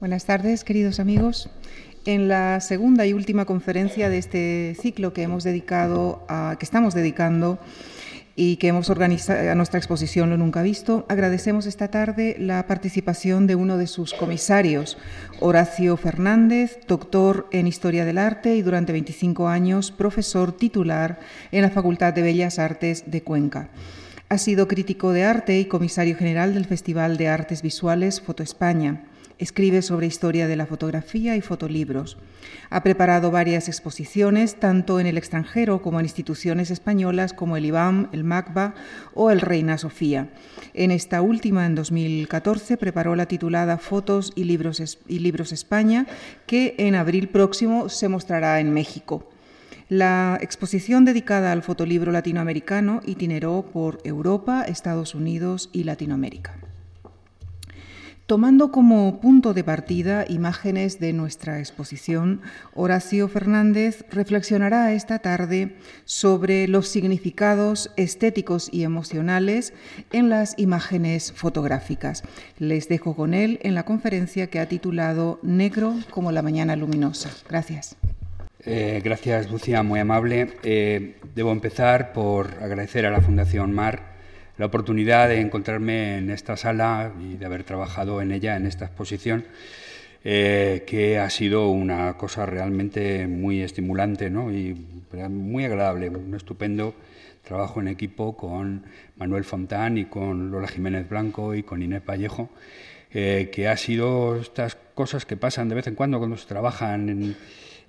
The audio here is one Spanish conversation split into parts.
Buenas tardes, queridos amigos. En la segunda y última conferencia de este ciclo que hemos dedicado a, que estamos dedicando y que hemos organizado a nuestra exposición Lo Nunca Visto, agradecemos esta tarde la participación de uno de sus comisarios, Horacio Fernández, doctor en Historia del Arte y durante 25 años profesor titular en la Facultad de Bellas Artes de Cuenca. Ha sido crítico de arte y comisario general del Festival de Artes Visuales Foto España. Escribe sobre historia de la fotografía y fotolibros. Ha preparado varias exposiciones, tanto en el extranjero como en instituciones españolas como el IBAM, el MACBA o el Reina Sofía. En esta última, en 2014, preparó la titulada Fotos y Libros, y Libros España, que en abril próximo se mostrará en México. La exposición dedicada al fotolibro latinoamericano itineró por Europa, Estados Unidos y Latinoamérica. Tomando como punto de partida imágenes de nuestra exposición, Horacio Fernández reflexionará esta tarde sobre los significados estéticos y emocionales en las imágenes fotográficas. Les dejo con él en la conferencia que ha titulado Negro como la mañana luminosa. Gracias. Eh, gracias, Lucia, muy amable. Eh, debo empezar por agradecer a la Fundación Mar la oportunidad de encontrarme en esta sala y de haber trabajado en ella, en esta exposición, eh, que ha sido una cosa realmente muy estimulante ¿no? y muy agradable, un estupendo trabajo en equipo con Manuel Fontán y con Lola Jiménez Blanco y con Inés Vallejo, eh, que ha sido estas cosas que pasan de vez en cuando cuando se trabajan en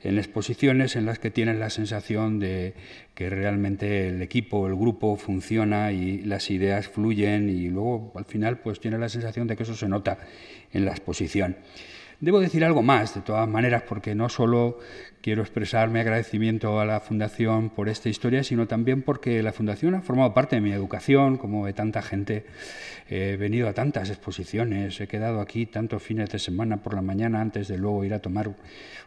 en exposiciones en las que tienes la sensación de que realmente el equipo, el grupo funciona y las ideas fluyen y luego al final pues tienes la sensación de que eso se nota en la exposición. Debo decir algo más, de todas maneras, porque no solo quiero expresar mi agradecimiento a la Fundación por esta historia, sino también porque la Fundación ha formado parte de mi educación, como de tanta gente. He venido a tantas exposiciones, he quedado aquí tantos fines de semana por la mañana antes de luego ir a tomar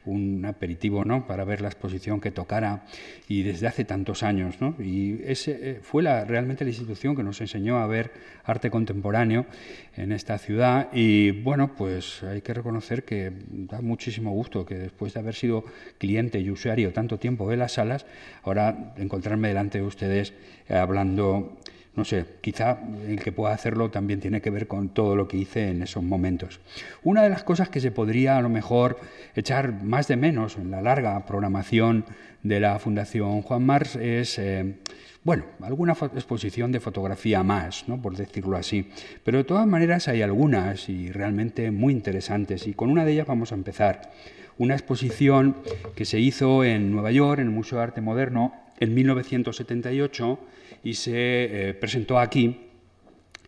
un aperitivo ¿no? para ver la exposición que tocara, y desde hace tantos años. ¿no? Y ese eh, fue la, realmente la institución que nos enseñó a ver arte contemporáneo en esta ciudad, y bueno, pues hay que reconocer que da muchísimo gusto que después de haber sido cliente y usuario tanto tiempo de las salas, ahora encontrarme delante de ustedes hablando, no sé, quizá el que pueda hacerlo también tiene que ver con todo lo que hice en esos momentos. Una de las cosas que se podría a lo mejor echar más de menos en la larga programación de la Fundación Juan Mars es... Eh, bueno, alguna exposición de fotografía más, ¿no? por decirlo así. Pero de todas maneras hay algunas y realmente muy interesantes. Y con una de ellas vamos a empezar. Una exposición que se hizo en Nueva York, en el Museo de Arte Moderno, en 1978 y se eh, presentó aquí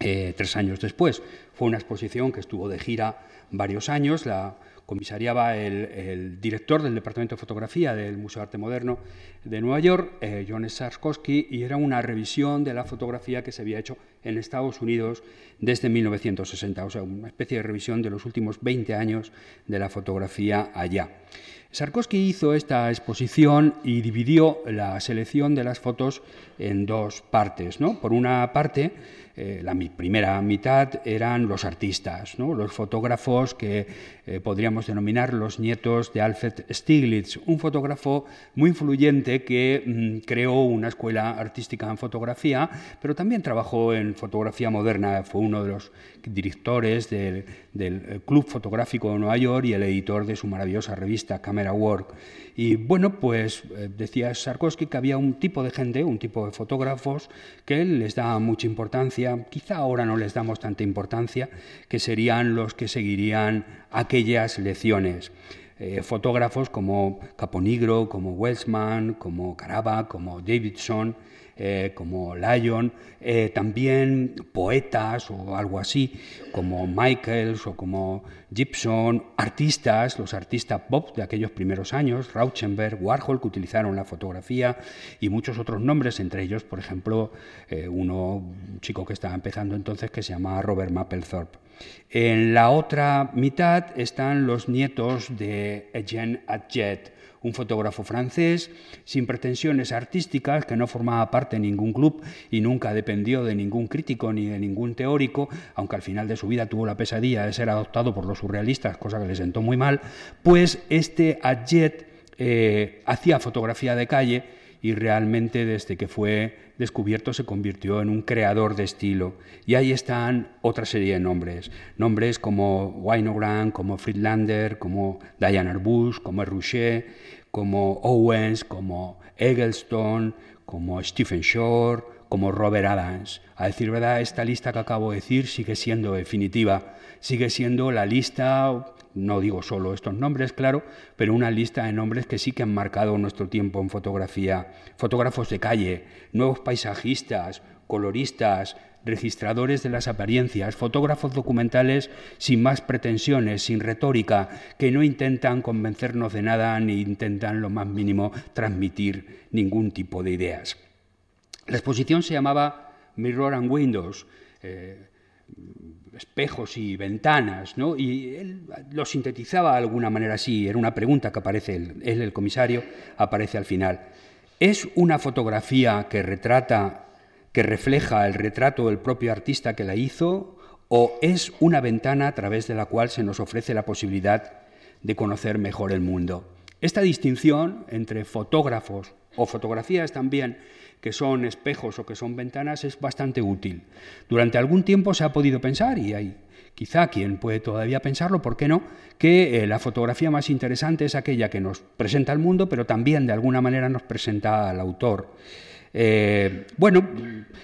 eh, tres años después. Fue una exposición que estuvo de gira varios años. La comisariaba el, director del Departamento de Fotografía del Museo de Arte Moderno de Nueva York, eh, John Sarskowski, y era una revisión de la fotografía que se había hecho en Estados Unidos desde 1960, o sea, una especie de revisión de los últimos 20 años de la fotografía allá. Sarkozy hizo esta exposición y dividió la selección de las fotos en dos partes. ¿no? Por una parte, eh, la primera mitad eran los artistas, ¿no? los fotógrafos que eh, podríamos denominar los nietos de Alfred Stieglitz, un fotógrafo muy influyente que mm, creó una escuela artística en fotografía, pero también trabajó en fotografía moderna, fue uno de los directores del, del Club Fotográfico de Nueva York y el editor de su maravillosa revista Camera Work. Y bueno, pues eh, decía Sarkozy que había un tipo de gente, un tipo de fotógrafos que les da mucha importancia, quizá ahora no les damos tanta importancia, que serían los que seguirían aquellas lecciones. Eh, fotógrafos como Caponigro, como Welsman, como Caraba, como Davidson, eh, como Lyon, eh, también poetas o algo así, como Michaels o como Gibson, artistas, los artistas pop de aquellos primeros años, Rauschenberg, Warhol, que utilizaron la fotografía y muchos otros nombres, entre ellos, por ejemplo, eh, uno, un chico que estaba empezando entonces que se llamaba Robert Mapplethorpe. En la otra mitad están los nietos de Eugène Adjet, un fotógrafo francés sin pretensiones artísticas que no formaba parte de ningún club y nunca dependió de ningún crítico ni de ningún teórico, aunque al final de su vida tuvo la pesadilla de ser adoptado por los surrealistas, cosa que le sentó muy mal, pues este Adjet eh, hacía fotografía de calle y realmente desde que fue descubierto se convirtió en un creador de estilo. Y ahí están otra serie de nombres, nombres como Winogrand, como Friedlander, como Diane Arbus, como Rouchet, como Owens, como Eggleston, como Stephen Shore, como Robert Adams. A decir verdad, esta lista que acabo de decir sigue siendo definitiva, sigue siendo la lista no digo solo estos nombres, claro, pero una lista de nombres que sí que han marcado nuestro tiempo en fotografía. Fotógrafos de calle, nuevos paisajistas, coloristas, registradores de las apariencias, fotógrafos documentales sin más pretensiones, sin retórica, que no intentan convencernos de nada ni intentan lo más mínimo transmitir ningún tipo de ideas. La exposición se llamaba Mirror and Windows. Eh, espejos y ventanas, ¿no? Y él lo sintetizaba de alguna manera así, era una pregunta que aparece, él, el comisario, aparece al final. ¿Es una fotografía que retrata, que refleja el retrato del propio artista que la hizo, o es una ventana a través de la cual se nos ofrece la posibilidad de conocer mejor el mundo? Esta distinción entre fotógrafos o fotografías también que son espejos o que son ventanas es bastante útil. Durante algún tiempo se ha podido pensar, y hay quizá quien puede todavía pensarlo, ¿por qué no?, que eh, la fotografía más interesante es aquella que nos presenta al mundo, pero también de alguna manera nos presenta al autor. Eh, bueno,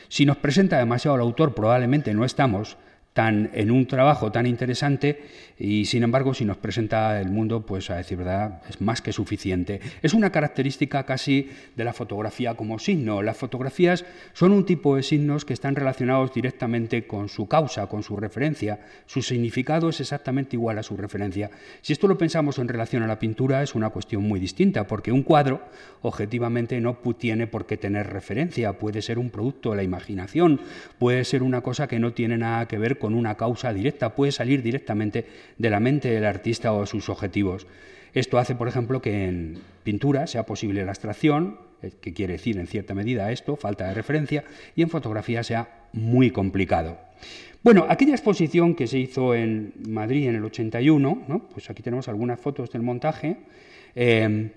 si nos presenta demasiado al autor, probablemente no estamos tan, en un trabajo tan interesante y sin embargo si nos presenta el mundo, pues a decir verdad, es más que suficiente. Es una característica casi de la fotografía como signo. Las fotografías son un tipo de signos que están relacionados directamente con su causa, con su referencia. Su significado es exactamente igual a su referencia. Si esto lo pensamos en relación a la pintura, es una cuestión muy distinta, porque un cuadro objetivamente no tiene por qué tener referencia, puede ser un producto de la imaginación, puede ser una cosa que no tiene nada que ver con una causa directa, puede salir directamente de la mente del artista o sus objetivos. Esto hace, por ejemplo, que en pintura sea posible la abstracción, eh, que quiere decir en cierta medida esto, falta de referencia, y en fotografía sea muy complicado. Bueno, aquella exposición que se hizo en Madrid en el 81, pues aquí tenemos algunas fotos del montaje, eh,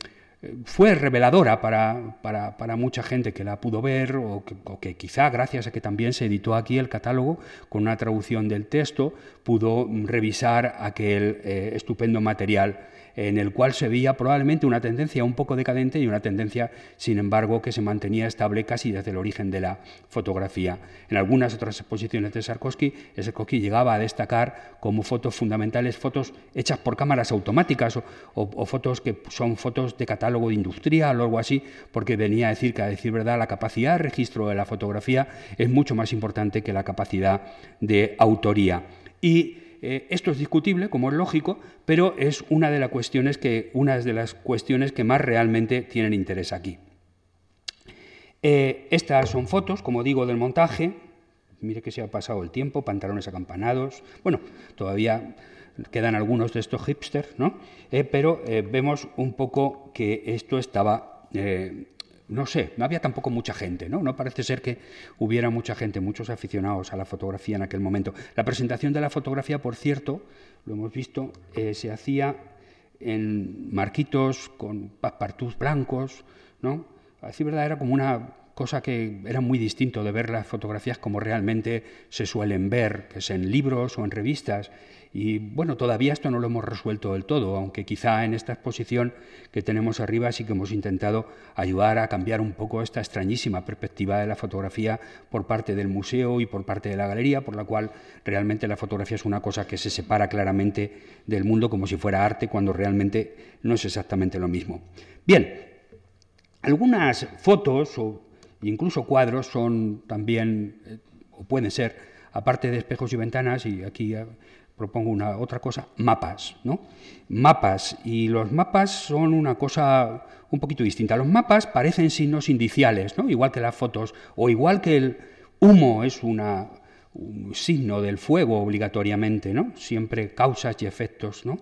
fue reveladora para, mucha gente que la pudo ver o que, quizá gracias a que también se editó aquí el catálogo con una traducción del texto pudo revisar aquel eh, estupendo material en el cual se veía probablemente una tendencia un poco decadente y una tendencia, sin embargo, que se mantenía estable casi desde el origen de la fotografía. En algunas otras exposiciones de Sarkovsky, Sarkovsky llegaba a destacar como fotos fundamentales fotos hechas por cámaras automáticas o, fotos que son fotos de catálogo industrial o algo así, porque venía a decir que, a decir verdad, la capacidad de registro de la fotografía es mucho más importante que la capacidad de autoría. Y eh, esto es discutible, como es lógico, pero es una de las cuestiones que, de las cuestiones que más realmente tienen interés aquí. Eh, estas son fotos, como digo, del montaje. Mire que se ha pasado el tiempo, pantalones acampanados. Bueno, todavía quedan algunos de estos hipsters, ¿no? Eh, pero vemos un poco que esto estaba no sé, no había tampoco mucha gente, ¿no? No parece ser que hubiera mucha gente, muchos aficionados a la fotografía en aquel momento. La presentación de la fotografía, por cierto, lo hemos visto, eh, se hacía en marquitos con paspartús blancos, ¿no? A decir verdad, era como una cosa que era muy distinto de ver las fotografías como realmente se suelen ver, que es en libros o en revistas. Y bueno, todavía esto no lo hemos resuelto del todo, aunque quizá en esta exposición que tenemos arriba sí que hemos intentado ayudar a cambiar un poco esta extrañísima perspectiva de la fotografía por parte del museo y por parte de la galería, por la cual realmente la fotografía es una cosa que se separa claramente del mundo como si fuera arte, cuando realmente no es exactamente lo mismo. Bien, algunas fotos o incluso cuadros son también, eh, o pueden ser, aparte de espejos y ventanas, y aquí propongo una otra cosa, mapas, ¿no? Mapas y los mapas son una cosa un poquito distinta. Los mapas parecen signos indiciales, ¿no? Igual que las fotos o igual que el humo es una un signo del fuego obligatoriamente, ¿no? Siempre causas y efectos, ¿no?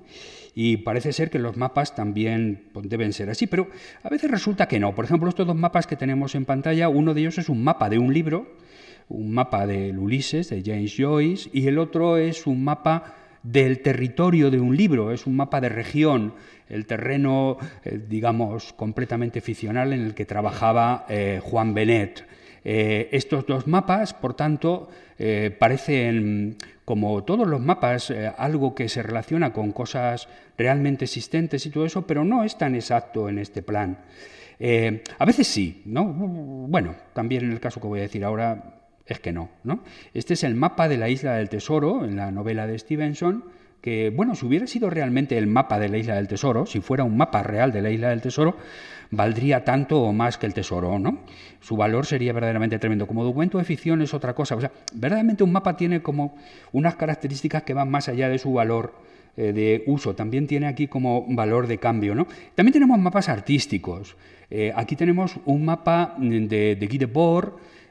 Y parece ser que los mapas también deben ser así, pero a veces resulta que no. Por ejemplo, estos dos mapas que tenemos en pantalla, uno de ellos es un mapa de un libro, un mapa del Ulises, de James Joyce, y el otro es un mapa del territorio de un libro, es un mapa de región, el terreno, eh, digamos, completamente ficcional en el que trabajaba eh, Juan Benet. Eh, estos dos mapas, por tanto, parecen, como todos los mapas, algo que se relaciona con cosas realmente existentes y todo eso, pero no es tan exacto en este plan. a veces sí, ¿no? Bueno, también en el caso que voy a decir ahora, es que no, ¿no? Este es el mapa de la isla del tesoro en la novela de Stevenson, que, bueno, si hubiera sido realmente el mapa de la isla del tesoro, si fuera un mapa real de la isla del tesoro, valdría tanto o más que el tesoro, ¿no? Su valor sería verdaderamente tremendo. Como documento de ficción es otra cosa. O sea, verdaderamente un mapa tiene como unas características que van más allá de su valor eh, de uso. También tiene aquí como valor de cambio, ¿no? También tenemos mapas artísticos. Eh, aquí tenemos un mapa de, de Guy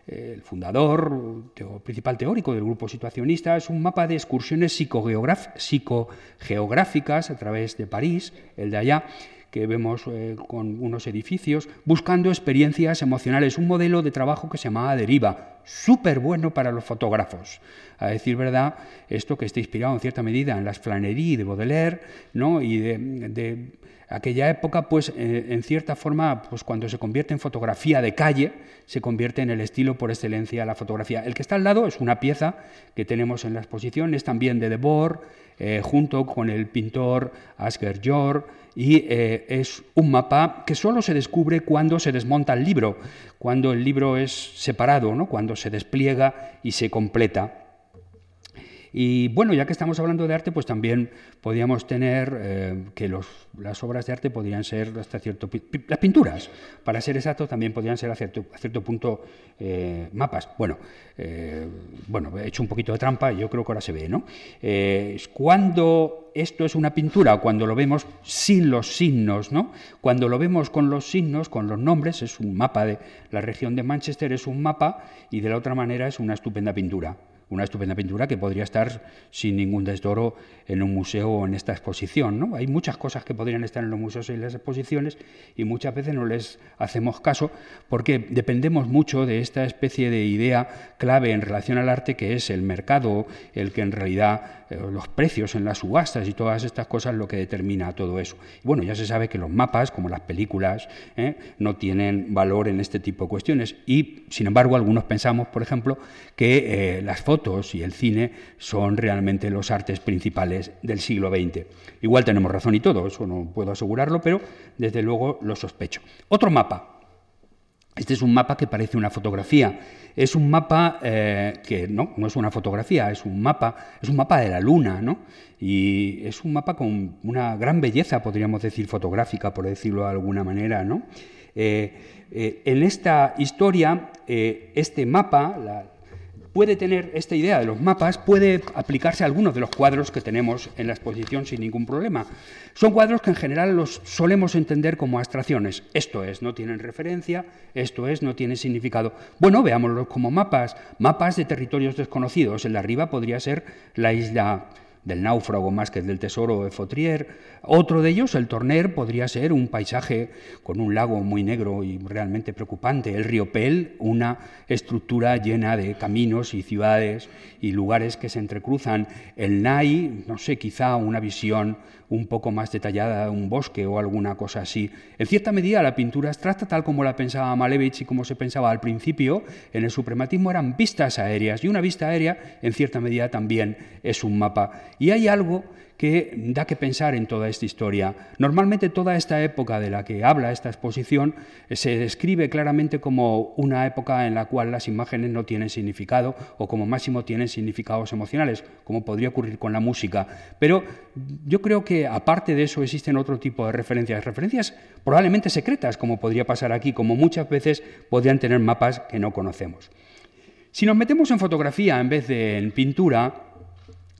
el fundador, principal teórico del grupo situacionista, es un mapa de excursiones psicogeográficas a través de París, el de allá, que vemos eh, con unos edificios, buscando experiencias emocionales, un modelo de trabajo que se llamaba Deriva, súper bueno para los fotógrafos. A decir verdad, esto que está inspirado en cierta medida en las Flanerie de Baudelaire ¿no? y de aquella época, pues eh, en cierta forma, pues cuando se convierte en fotografía de calle, se convierte en el estilo por excelencia la fotografía. El que está al lado es una pieza que tenemos en la exposición, es también de Debord, eh, junto con el pintor Asger Jor, y eh, es un mapa que solo se descubre cuando se desmonta el libro, cuando el libro es separado, ¿no? cuando se despliega y se completa. Y bueno, ya que estamos hablando de arte, pues también podríamos tener eh, que las obras de arte podrían ser hasta cierto las pinturas, para ser exacto, también podrían ser a cierto, a cierto punto eh, mapas. Bueno, eh, bueno, he hecho un poquito de trampa y yo creo que ahora se ve, ¿no? cuando esto es una pintura, cuando lo vemos sin los signos, ¿no? Cuando lo vemos con los signos, con los nombres, es un mapa de la región de Manchester, es un mapa y de la otra manera es una estupenda pintura una estupenda pintura que podría estar sin ningún desdoro en un museo o en esta exposición. ¿no? Hay muchas cosas que podrían estar en los museos y en las exposiciones y muchas veces no les hacemos caso porque dependemos mucho de esta especie de idea clave en relación al arte que es el mercado, el que en realidad eh, los precios en las subastas y todas estas cosas lo que determina todo eso. Y bueno, ya se sabe que los mapas, como las películas, ¿eh? no tienen valor en este tipo de cuestiones y, sin embargo, algunos pensamos, por ejemplo, que eh, las fotos y el cine son realmente los artes principales del siglo XX. Igual tenemos razón y todo, eso no puedo asegurarlo, pero desde luego lo sospecho. Otro mapa, este es un mapa que parece una fotografía. Es un mapa eh, que no, no es una fotografía, es un mapa, es un mapa de la luna, ¿no? Y es un mapa con una gran belleza, podríamos decir, fotográfica, por decirlo de alguna manera, ¿no? Eh, eh, en esta historia, este mapa, la, puede tener esta idea de los mapas, puede aplicarse a algunos de los cuadros que tenemos en la exposición sin ningún problema. Son cuadros que en general los solemos entender como abstracciones. Esto es, no tienen referencia, esto es, no tienen significado. Bueno, veámoslos como mapas, mapas de territorios desconocidos. El de arriba podría ser la isla del náufrago más que del tesoro de Fautrier. Otro de ellos, el Torner, podría ser un paisaje con un lago muy negro y realmente preocupante. El río Pel, una estructura llena de caminos y ciudades y lugares que se entrecruzan. El Nai, no sé, quizá una visión un poco más detallada de un bosque o alguna cosa así. En cierta medida, la pintura abstracta, tal como la pensaba Malevich y como se pensaba al principio, en el suprematismo eran vistas aéreas, y una vista aérea, en cierta medida, también es un mapa. Y hay algo que da que pensar en toda esta historia. Normalmente toda esta época de la que habla esta exposición eh, se describe claramente como una época en la cual las imágenes no tienen significado o como máximo tienen significados emocionales, como podría ocurrir con la música. Pero yo creo que aparte de eso existen otro tipo de referencias, referencias probablemente secretas, como podría pasar aquí, como muchas veces podrían tener mapas que no conocemos. Si nos metemos en fotografía en vez de en pintura,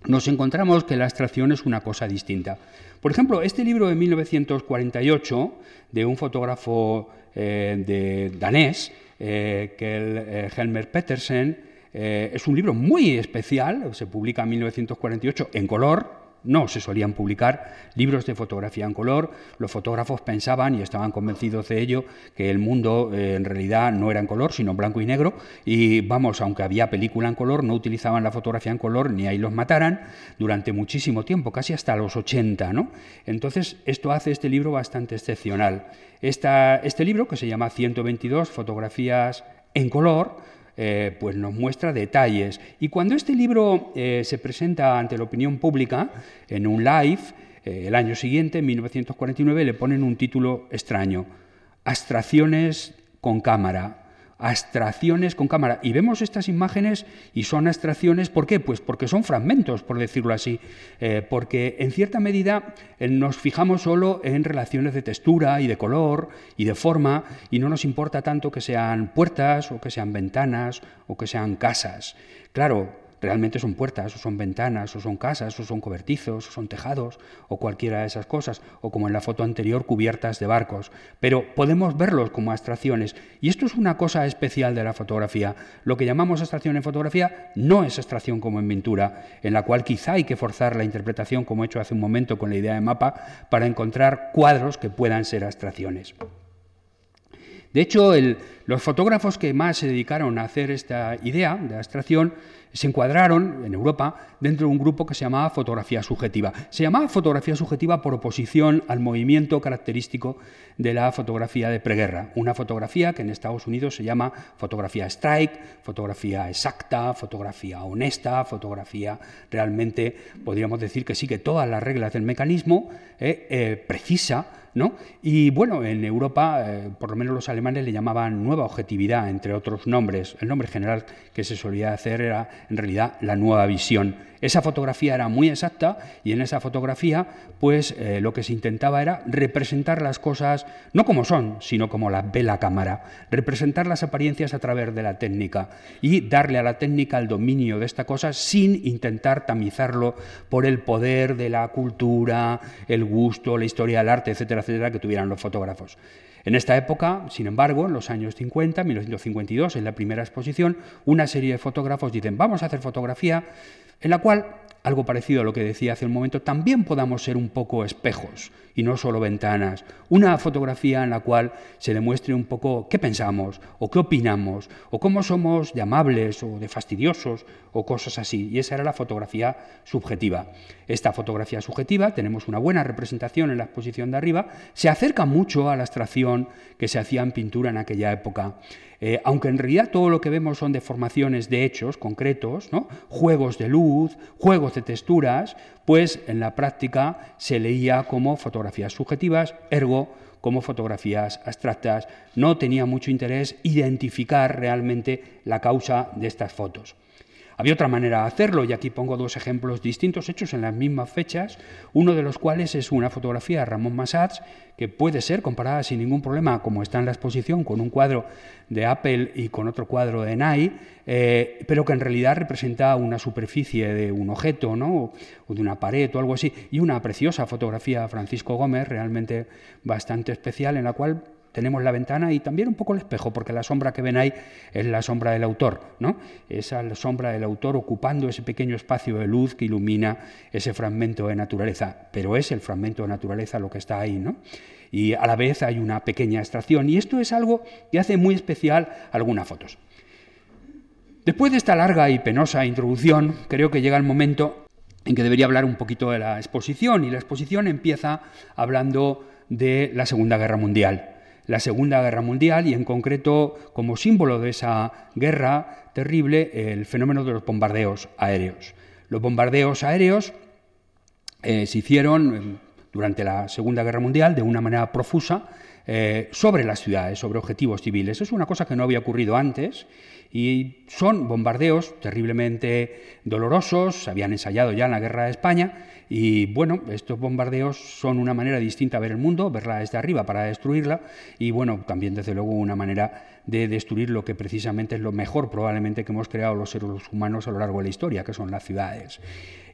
nos encontramos que la abstracción es una cosa distinta. Por ejemplo, este libro de 1948 de un fotógrafo eh, de danés, eh, que eh, Helmer Petersen, es un libro muy especial, se publica en 1948 en color, no se solían publicar libros de fotografía en color. Los fotógrafos pensaban y estaban convencidos de ello que el mundo eh, en realidad no era en color, sino en blanco y negro. Y vamos, aunque había película en color, no utilizaban la fotografía en color ni ahí los mataran durante muchísimo tiempo, casi hasta los 80. ¿no? Entonces, esto hace este libro bastante excepcional. este libro, que se llama 122 fotografías en color, eh, pues nos muestra detalles. Y cuando este libro eh, se presenta ante la opinión pública en un live, eh, el año siguiente, en 1949, le ponen un título extraño, Abstracciones con cámara, abstracciones con cámara. Y vemos estas imágenes y son abstracciones, ¿por qué? Pues porque son fragmentos, por decirlo así, eh, porque en cierta medida eh, nos fijamos solo en relaciones de textura y de color y de forma y no nos importa tanto que sean puertas o que sean ventanas o que sean casas. Claro, realmente son puertas, o son ventanas, o son casas, o son cobertizos, o son tejados, o cualquiera de esas cosas, o como en la foto anterior, cubiertas de barcos. Pero podemos verlos como abstracciones. Y esto es una cosa especial de la fotografía. Lo que llamamos abstracción en fotografía no es abstracción como en pintura, en la cual quizá hay que forzar la interpretación, como he hecho hace un momento con la idea de mapa, para encontrar cuadros que puedan ser abstracciones. De hecho, los fotógrafos que más se dedicaron a hacer esta idea de abstracción se encuadraron en Europa dentro de un grupo que se llamaba fotografía subjetiva. Se llamaba fotografía subjetiva por oposición al movimiento característico de la fotografía de preguerra, una fotografía que en Estados Unidos se llama fotografía strike, fotografía exacta, fotografía honesta, fotografía realmente, podríamos decir que sigue todas las reglas del mecanismo, eh, eh, precisa, ¿no? Y bueno, en Europa, eh, por lo menos los alemanes le llamaban nueva objetividad, entre otros nombres. El nombre general que se solía hacer era en realidad la nueva visión. Esa fotografía era muy exacta y en esa fotografía pues eh, lo que se intentaba era representar las cosas no como son, sino como las ve la cámara, representar las apariencias a través de la técnica y darle a la técnica el dominio de esta cosa sin intentar tamizarlo por el poder de la cultura, el gusto, la historia del arte, etcétera, que tuvieran los fotógrafos. En esta época, sin embargo, en los años 50, 1952, en la primera exposición, una serie de fotógrafos dicen, vamos a hacer fotografía en la cual algo parecido a lo que decía hace un momento, también podamos ser un poco espejos y no solo ventanas. Una fotografía en la cual se demuestre un poco qué pensamos o qué opinamos o cómo somos de amables o de fastidiosos o cosas así. Y esa era la fotografía subjetiva. Esta fotografía subjetiva, tenemos una buena representación en la exposición de arriba, se acerca mucho a la abstracción que se hacía en pintura en aquella época. Eh, aunque en realidad todo lo que vemos son deformaciones de hechos concretos, juegos de luz, juegos de texturas, pues en la práctica se leía como fotografías subjetivas, ergo como fotografías abstractas. No tenía mucho interés identificar realmente la causa de estas fotos. Había otra manera de hacerlo y aquí pongo dos ejemplos distintos hechos en las mismas fechas, uno de los cuales es una fotografía de Ramón Massats que puede ser comparada sin ningún problema, como está en la exposición, con un cuadro de Apple y con otro cuadro de Nye, eh, pero que en realidad representa una superficie de un objeto ¿no? o de una pared o algo así, y una preciosa fotografía de Francisco Gómez, realmente bastante especial, en la cual tenemos la ventana y también un poco el espejo, porque la sombra que ven ahí es la sombra del autor, ¿no? Esa sombra del autor ocupando ese pequeño espacio de luz que ilumina ese fragmento de naturaleza, pero es el fragmento de naturaleza lo que está ahí, ¿no? Y a la vez hay una pequeña extracción, y esto es algo que hace muy especial algunas fotos. Después de esta larga y penosa introducción, creo que llega el momento en que debería hablar un poquito de la exposición, y la exposición empieza hablando de la Segunda Guerra Mundial la Segunda Guerra Mundial y en concreto como símbolo de esa guerra terrible el fenómeno de los bombardeos aéreos. Los bombardeos aéreos eh, se hicieron eh, durante la Segunda Guerra Mundial de una manera profusa eh, sobre las ciudades, sobre objetivos civiles. Es una cosa que no había ocurrido antes y son bombardeos terriblemente dolorosos, se habían ensayado ya en la Guerra de España y bueno, estos bombardeos son una manera distinta de ver el mundo, verla desde arriba para destruirla y bueno, también desde luego una manera de destruir lo que precisamente es lo mejor probablemente que hemos creado los seres humanos a lo largo de la historia, que son las ciudades.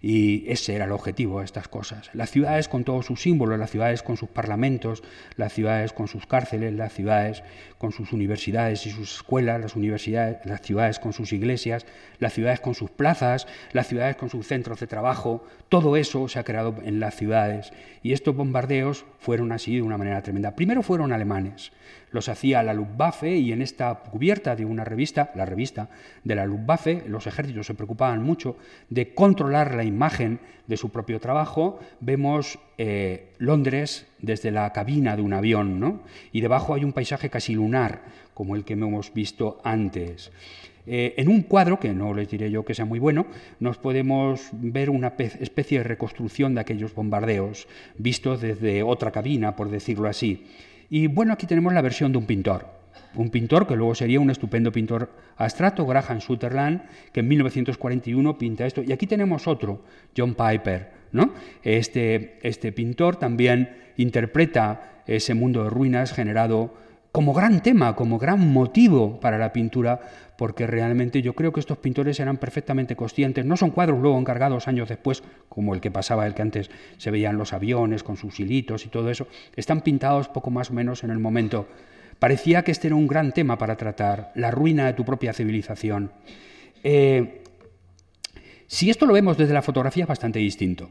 Y ese era el objetivo de estas cosas. Las ciudades con todos sus símbolos, las ciudades con sus parlamentos, las ciudades con sus cárceles, las ciudades con sus universidades y sus escuelas, las, universidades, las ciudades con sus iglesias, las ciudades con sus plazas, las ciudades con sus centros de trabajo, todo eso se ha creado en las ciudades. Y estos bombardeos fueron así de una manera tremenda. Primero fueron alemanes, los hacía la Luftwaffe y en esta cubierta de una revista, la revista de la Luftwaffe, los ejércitos se preocupaban mucho de controlar la imagen de su propio trabajo. Vemos eh, Londres desde la cabina de un avión, ¿no? y debajo hay un paisaje casi lunar, como el que hemos visto antes. Eh, en un cuadro, que no les diré yo que sea muy bueno, nos podemos ver una especie de reconstrucción de aquellos bombardeos, vistos desde otra cabina, por decirlo así. Y bueno, aquí tenemos la versión de un pintor. Un pintor que luego sería un estupendo pintor abstracto, Graham Sutherland, que en 1941 pinta esto. Y aquí tenemos otro, John Piper. ¿no? Este, este pintor también interpreta ese mundo de ruinas generado como gran tema, como gran motivo para la pintura, porque realmente yo creo que estos pintores eran perfectamente conscientes, no son cuadros luego encargados años después, como el que pasaba, el que antes se veían los aviones con sus hilitos y todo eso, están pintados poco más o menos en el momento. Parecía que este era un gran tema para tratar, la ruina de tu propia civilización. Eh, si esto lo vemos desde la fotografía es bastante distinto.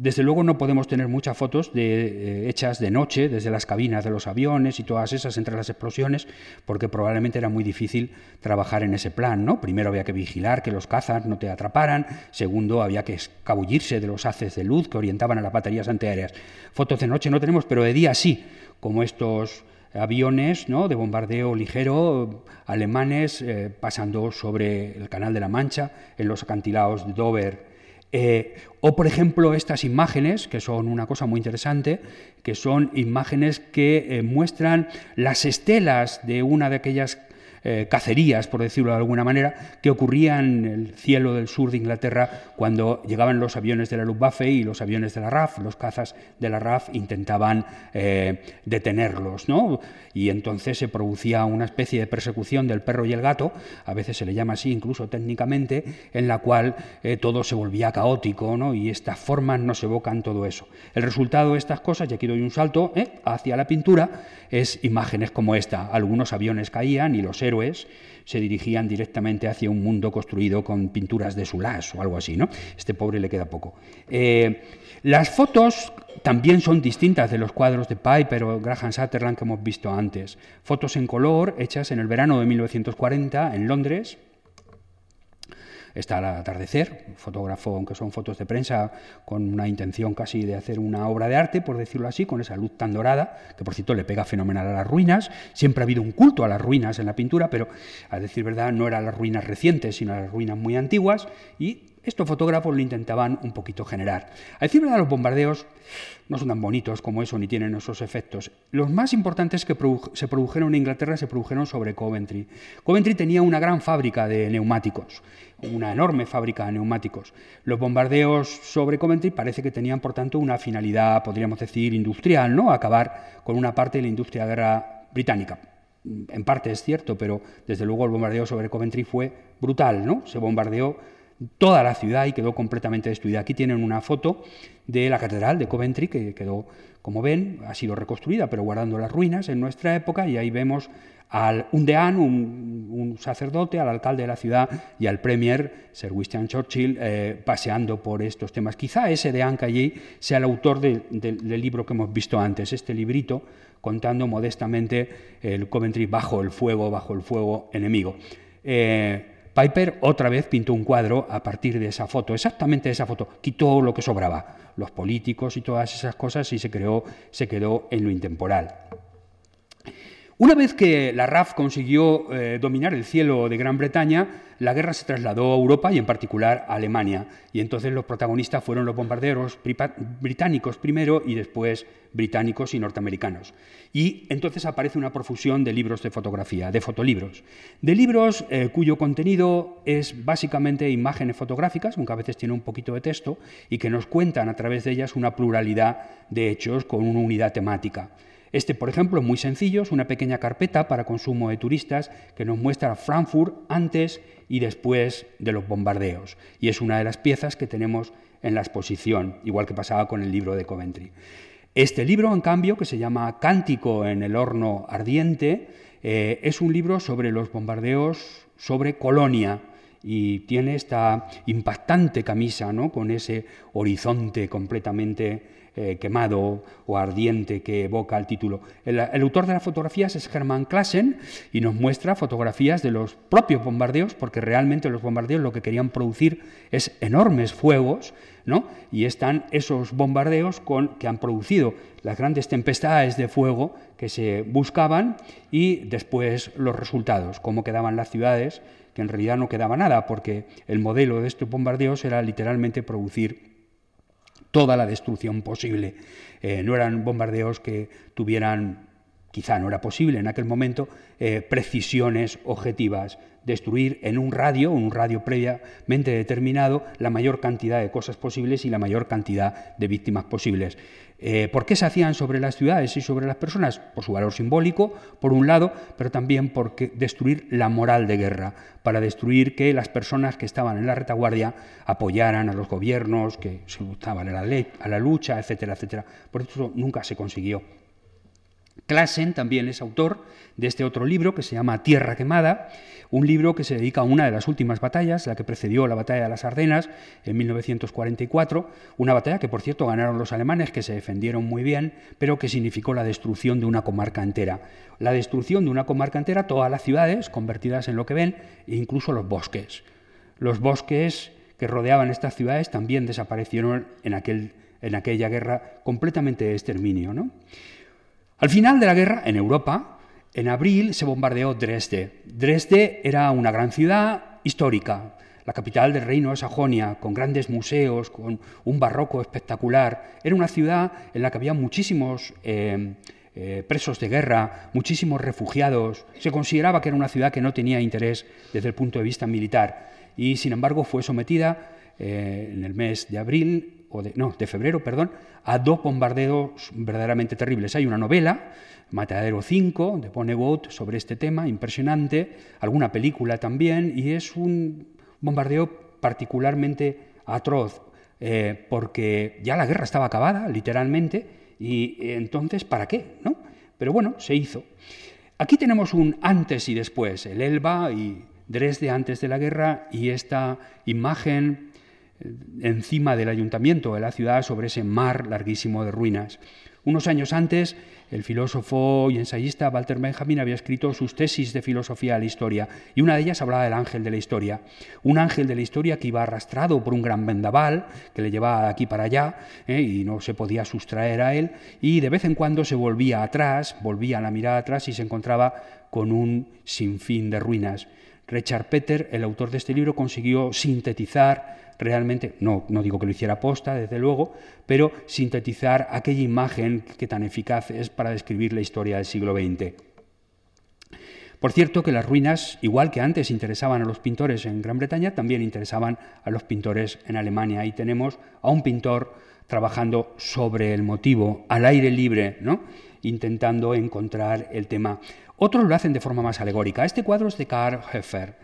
Desde luego no podemos tener muchas fotos de, eh, hechas de noche desde las cabinas de los aviones y todas esas entre las explosiones, porque probablemente era muy difícil trabajar en ese plan. ¿no? Primero había que vigilar que los cazas no te atraparan, segundo había que escabullirse de los haces de luz que orientaban a las baterías antiaéreas. Fotos de noche no tenemos, pero de día sí, como estos aviones ¿no? de bombardeo ligero alemanes eh, pasando sobre el Canal de la Mancha, en los acantilados de Dover eh, o, por ejemplo, estas imágenes, que son una cosa muy interesante, que son imágenes que eh, muestran las estelas de una de aquellas eh, cacerías, por decirlo de alguna manera, que ocurrían en el cielo del sur de Inglaterra cuando llegaban los aviones de la Luftwaffe y los aviones de la RAF, los cazas de la RAF intentaban eh, detenerlos, ¿no? Y entonces se producía una especie de persecución del perro y el gato, a veces se le llama así incluso técnicamente, en la cual eh, todo se volvía caótico, ¿no? Y estas formas nos evocan todo eso. El resultado de estas cosas, y aquí doy un salto hacia la pintura, es imágenes como esta. Algunos aviones caían y los héroes se dirigían directamente hacia un mundo construido con pinturas de Sulas o algo así, ¿no? Este pobre le queda poco. Eh, las fotos también son distintas de los cuadros de Piper o Graham Sutherland que hemos visto antes. Fotos en color hechas en el verano de 1940 en Londres, está al atardecer, fotógrafo, aunque son fotos de prensa, con una intención casi de hacer una obra de arte, por decirlo así, con esa luz tan dorada, que por cierto le pega fenomenal a las ruinas. Siempre ha habido un culto a las ruinas en la pintura, pero a decir verdad no eran las ruinas recientes, sino las ruinas muy antiguas, y estos fotógrafos lo intentaban un poquito generar. A decir verdad, los bombardeos no son tan bonitos como eso, ni tienen esos efectos. Los más importantes que se produjeron en Inglaterra se produjeron sobre Coventry. Coventry tenía una gran fábrica de neumáticos, una enorme fábrica de neumáticos. Los bombardeos sobre Coventry parece que tenían, por tanto, una finalidad, podríamos decir, industrial, ¿no? Acabar con una parte de la industria de guerra británica en parte es cierto, pero desde luego el bombardeo sobre Coventry fue brutal, ¿no? Se bombardeó toda la ciudad y quedó completamente destruida. Aquí tienen una foto de la catedral de Coventry, que quedó, como ven, ha sido reconstruida, pero guardando las ruinas en nuestra época, y ahí vemos al un deán, un, sacerdote, al alcalde de la ciudad y al premier, Sir Winston Churchill, eh, paseando por estos temas. Quizá ese deán que allí sea el autor del libro que hemos visto antes, este librito contando modestamente el Coventry bajo el fuego, bajo el fuego enemigo. Eh, Piper otra vez pintó un cuadro a partir de esa foto, exactamente de esa foto, quitó lo que sobraba, los políticos y todas esas cosas y se, creó, se quedó en lo intemporal. Una vez que la RAF consiguió eh, dominar el cielo de Gran Bretaña, la guerra se trasladó a Europa y en particular a Alemania. Y entonces los protagonistas fueron los bombarderos británicos primero y después británicos y norteamericanos. Y entonces aparece una profusión de libros de fotografía, de fotolibros. De libros eh, cuyo contenido es básicamente imágenes fotográficas, aunque a veces tiene un poquito de texto, y que nos cuentan a través de ellas una pluralidad de hechos con una unidad temática. Este, por ejemplo, es muy sencillo, es una pequeña carpeta para consumo de turistas que nos muestra Frankfurt antes y después de los bombardeos. Y es una de las piezas que tenemos en la exposición, igual que pasaba con el libro de Coventry. Este libro, en cambio, que se llama Cántico en el horno ardiente, eh, es un libro sobre los bombardeos sobre Colonia y tiene esta impactante camisa, ¿no? con ese horizonte completamente eh, quemado o ardiente que evoca el título. El, autor de las fotografías es Hermann Klassen y nos muestra fotografías de los propios bombardeos, porque realmente los bombardeos lo que querían producir es enormes fuegos, ¿no? y están esos bombardeos que han producido las grandes tempestades de fuego que se buscaban y después los resultados, cómo quedaban las ciudades, que en realidad no quedaba nada, porque el modelo de estos bombardeos era literalmente producir toda la destrucción posible. Eh, no eran bombardeos que tuvieran, quizá no era posible en aquel momento, eh, precisiones objetivas, destruir en un radio, un radio previamente determinado, la mayor cantidad de cosas posibles y la mayor cantidad de víctimas posibles. Eh, ¿Por qué se hacían sobre las ciudades y sobre las personas? Por su valor simbólico, por un lado, pero también por destruir la moral de guerra, para destruir que las personas que estaban en la retaguardia apoyaran a los gobiernos, que se gustaban a la, ley, a la lucha, etcétera, etcétera. Por eso nunca se consiguió. Klassen también es autor de este otro libro que se llama Tierra quemada, un libro que se dedica a una de las últimas batallas, la que precedió la batalla de las Ardenas en 1944, una batalla que por cierto ganaron los alemanes, que se defendieron muy bien, pero que significó la destrucción de una comarca entera. La destrucción de una comarca entera, todas las ciudades convertidas en lo que ven, e incluso los bosques. Los bosques que rodeaban estas ciudades también desaparecieron en aquella guerra completamente de exterminio. ¿no? Al final de la guerra, en Europa, en abril se bombardeó Dresde. Dresde era una gran ciudad histórica, la capital del reino de Sajonia, con grandes museos, con un barroco espectacular. Era una ciudad en la que había muchísimos eh, eh, presos de guerra, muchísimos refugiados. Se consideraba que era una ciudad que no tenía interés desde el punto de vista militar y, sin embargo, fue sometida eh, en el mes de abril de, no, de febrero, perdón, a dos bombardeos verdaderamente terribles. Hay una novela, Matadero 5, de Vonnegut, sobre este tema, impresionante, alguna película también, y es un bombardeo particularmente atroz, eh, porque ya la guerra estaba acabada, literalmente, y entonces, ¿para qué? ¿No? Pero bueno, se hizo. Aquí tenemos un antes y después, el Elba y Dresde antes de la guerra, y esta imagen encima del ayuntamiento de la ciudad sobre ese mar larguísimo de ruinas. Unos años antes, el filósofo y ensayista Walter Benjamin había escrito sus tesis de filosofía de la historia, y una de ellas hablaba del ángel de la historia. Un ángel de la historia que iba arrastrado por un gran vendaval que le llevaba de aquí para allá ¿eh? y no se podía sustraer a él, y de vez en cuando se volvía atrás, volvía la mirada atrás y se encontraba con un sinfín de ruinas. Richard Peter, el autor de este libro, consiguió sintetizar realmente, no, no digo que lo hiciera posta, desde luego, pero sintetizar aquella imagen que tan eficaz es para describir la historia del siglo XX. Por cierto que las ruinas, igual que antes interesaban a los pintores en Gran Bretaña, también interesaban a los pintores en Alemania. Ahí tenemos a un pintor trabajando sobre el motivo, al aire libre, ¿no? intentando encontrar el tema. Otros lo hacen de forma más alegórica. Este cuadro es de Karl Heffer.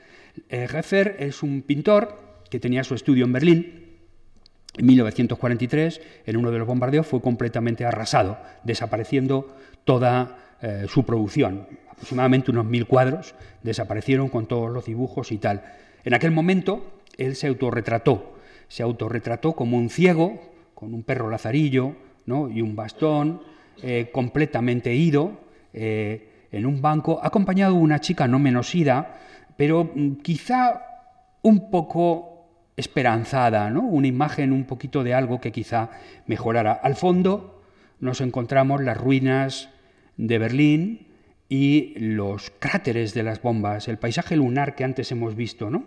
Eh, Heffer es un pintor que tenía su estudio en Berlín, en 1943, en uno de los bombardeos, fue completamente arrasado, desapareciendo toda eh, su producción. Aproximadamente unos mil cuadros desaparecieron con todos los dibujos y tal. En aquel momento, él se autorretrató. Se autorretrató como un ciego, con un perro lazarillo ¿no? y un bastón, eh, completamente ido, eh, en un banco, acompañado de una chica no menos ida, pero mm, quizá un poco esperanzada, ¿no? una imagen un poquito de algo que quizá mejorara. Al fondo nos encontramos las ruinas de Berlín y los cráteres de las bombas, el paisaje lunar que antes hemos visto. ¿no?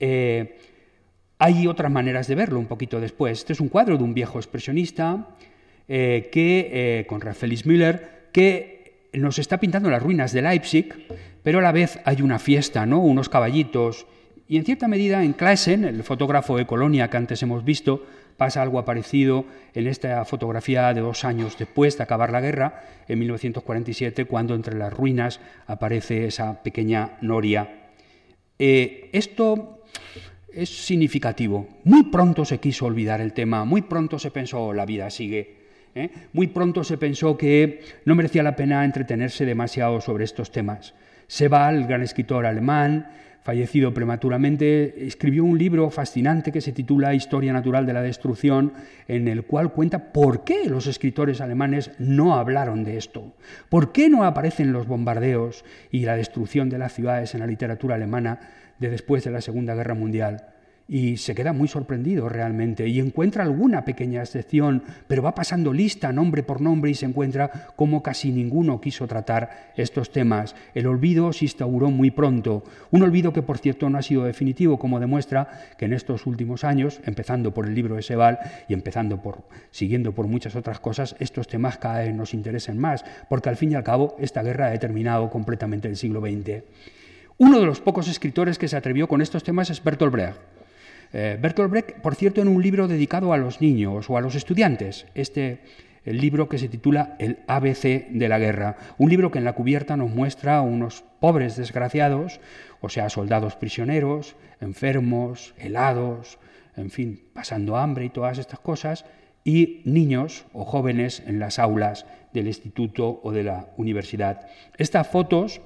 Eh, hay otras maneras de verlo un poquito después. Este es un cuadro de un viejo expresionista eh, que, eh, con Rafaelis Müller, que nos está pintando las ruinas de Leipzig, pero a la vez hay una fiesta, ¿no? unos caballitos y en cierta medida en Claesen, el fotógrafo de Colonia que antes hemos visto, pasa algo parecido en esta fotografía de dos años después de acabar la guerra, en 1947, cuando entre las ruinas aparece esa pequeña noria. Eh, esto es significativo. Muy pronto se quiso olvidar el tema, muy pronto se pensó la vida sigue. ¿eh? Muy pronto se pensó que no merecía la pena entretenerse demasiado sobre estos temas. Sebald, el gran escritor alemán, fallecido prematuramente, escribió un libro fascinante que se titula Historia Natural de la Destrucción, en el cual cuenta por qué los escritores alemanes no hablaron de esto, por qué no aparecen los bombardeos y la destrucción de las ciudades en la literatura alemana de después de la Segunda Guerra Mundial y se queda muy sorprendido realmente y encuentra alguna pequeña excepción, pero va pasando lista nombre por nombre y se encuentra como casi ninguno quiso tratar estos temas. El olvido se instauró muy pronto, un olvido que por cierto no ha sido definitivo, como demuestra que en estos últimos años, empezando por el libro de Sebal y empezando por siguiendo por muchas otras cosas, estos temas cada vez nos interesan más, porque al fin y al cabo esta guerra ha determinado completamente el siglo XX. Uno de los pocos escritores que se atrevió con estos temas es Bertolt Brecht. Eh, Bertolt Brecht, por cierto, en un libro dedicado a los niños o a los estudiantes, este libro que se titula El ABC de la guerra, un libro que en la cubierta nos muestra a unos pobres desgraciados, o sea, soldados prisioneros, enfermos, helados, en fin, pasando hambre y todas estas cosas, y niños o jóvenes en las aulas del instituto o de la universidad. Estas fotos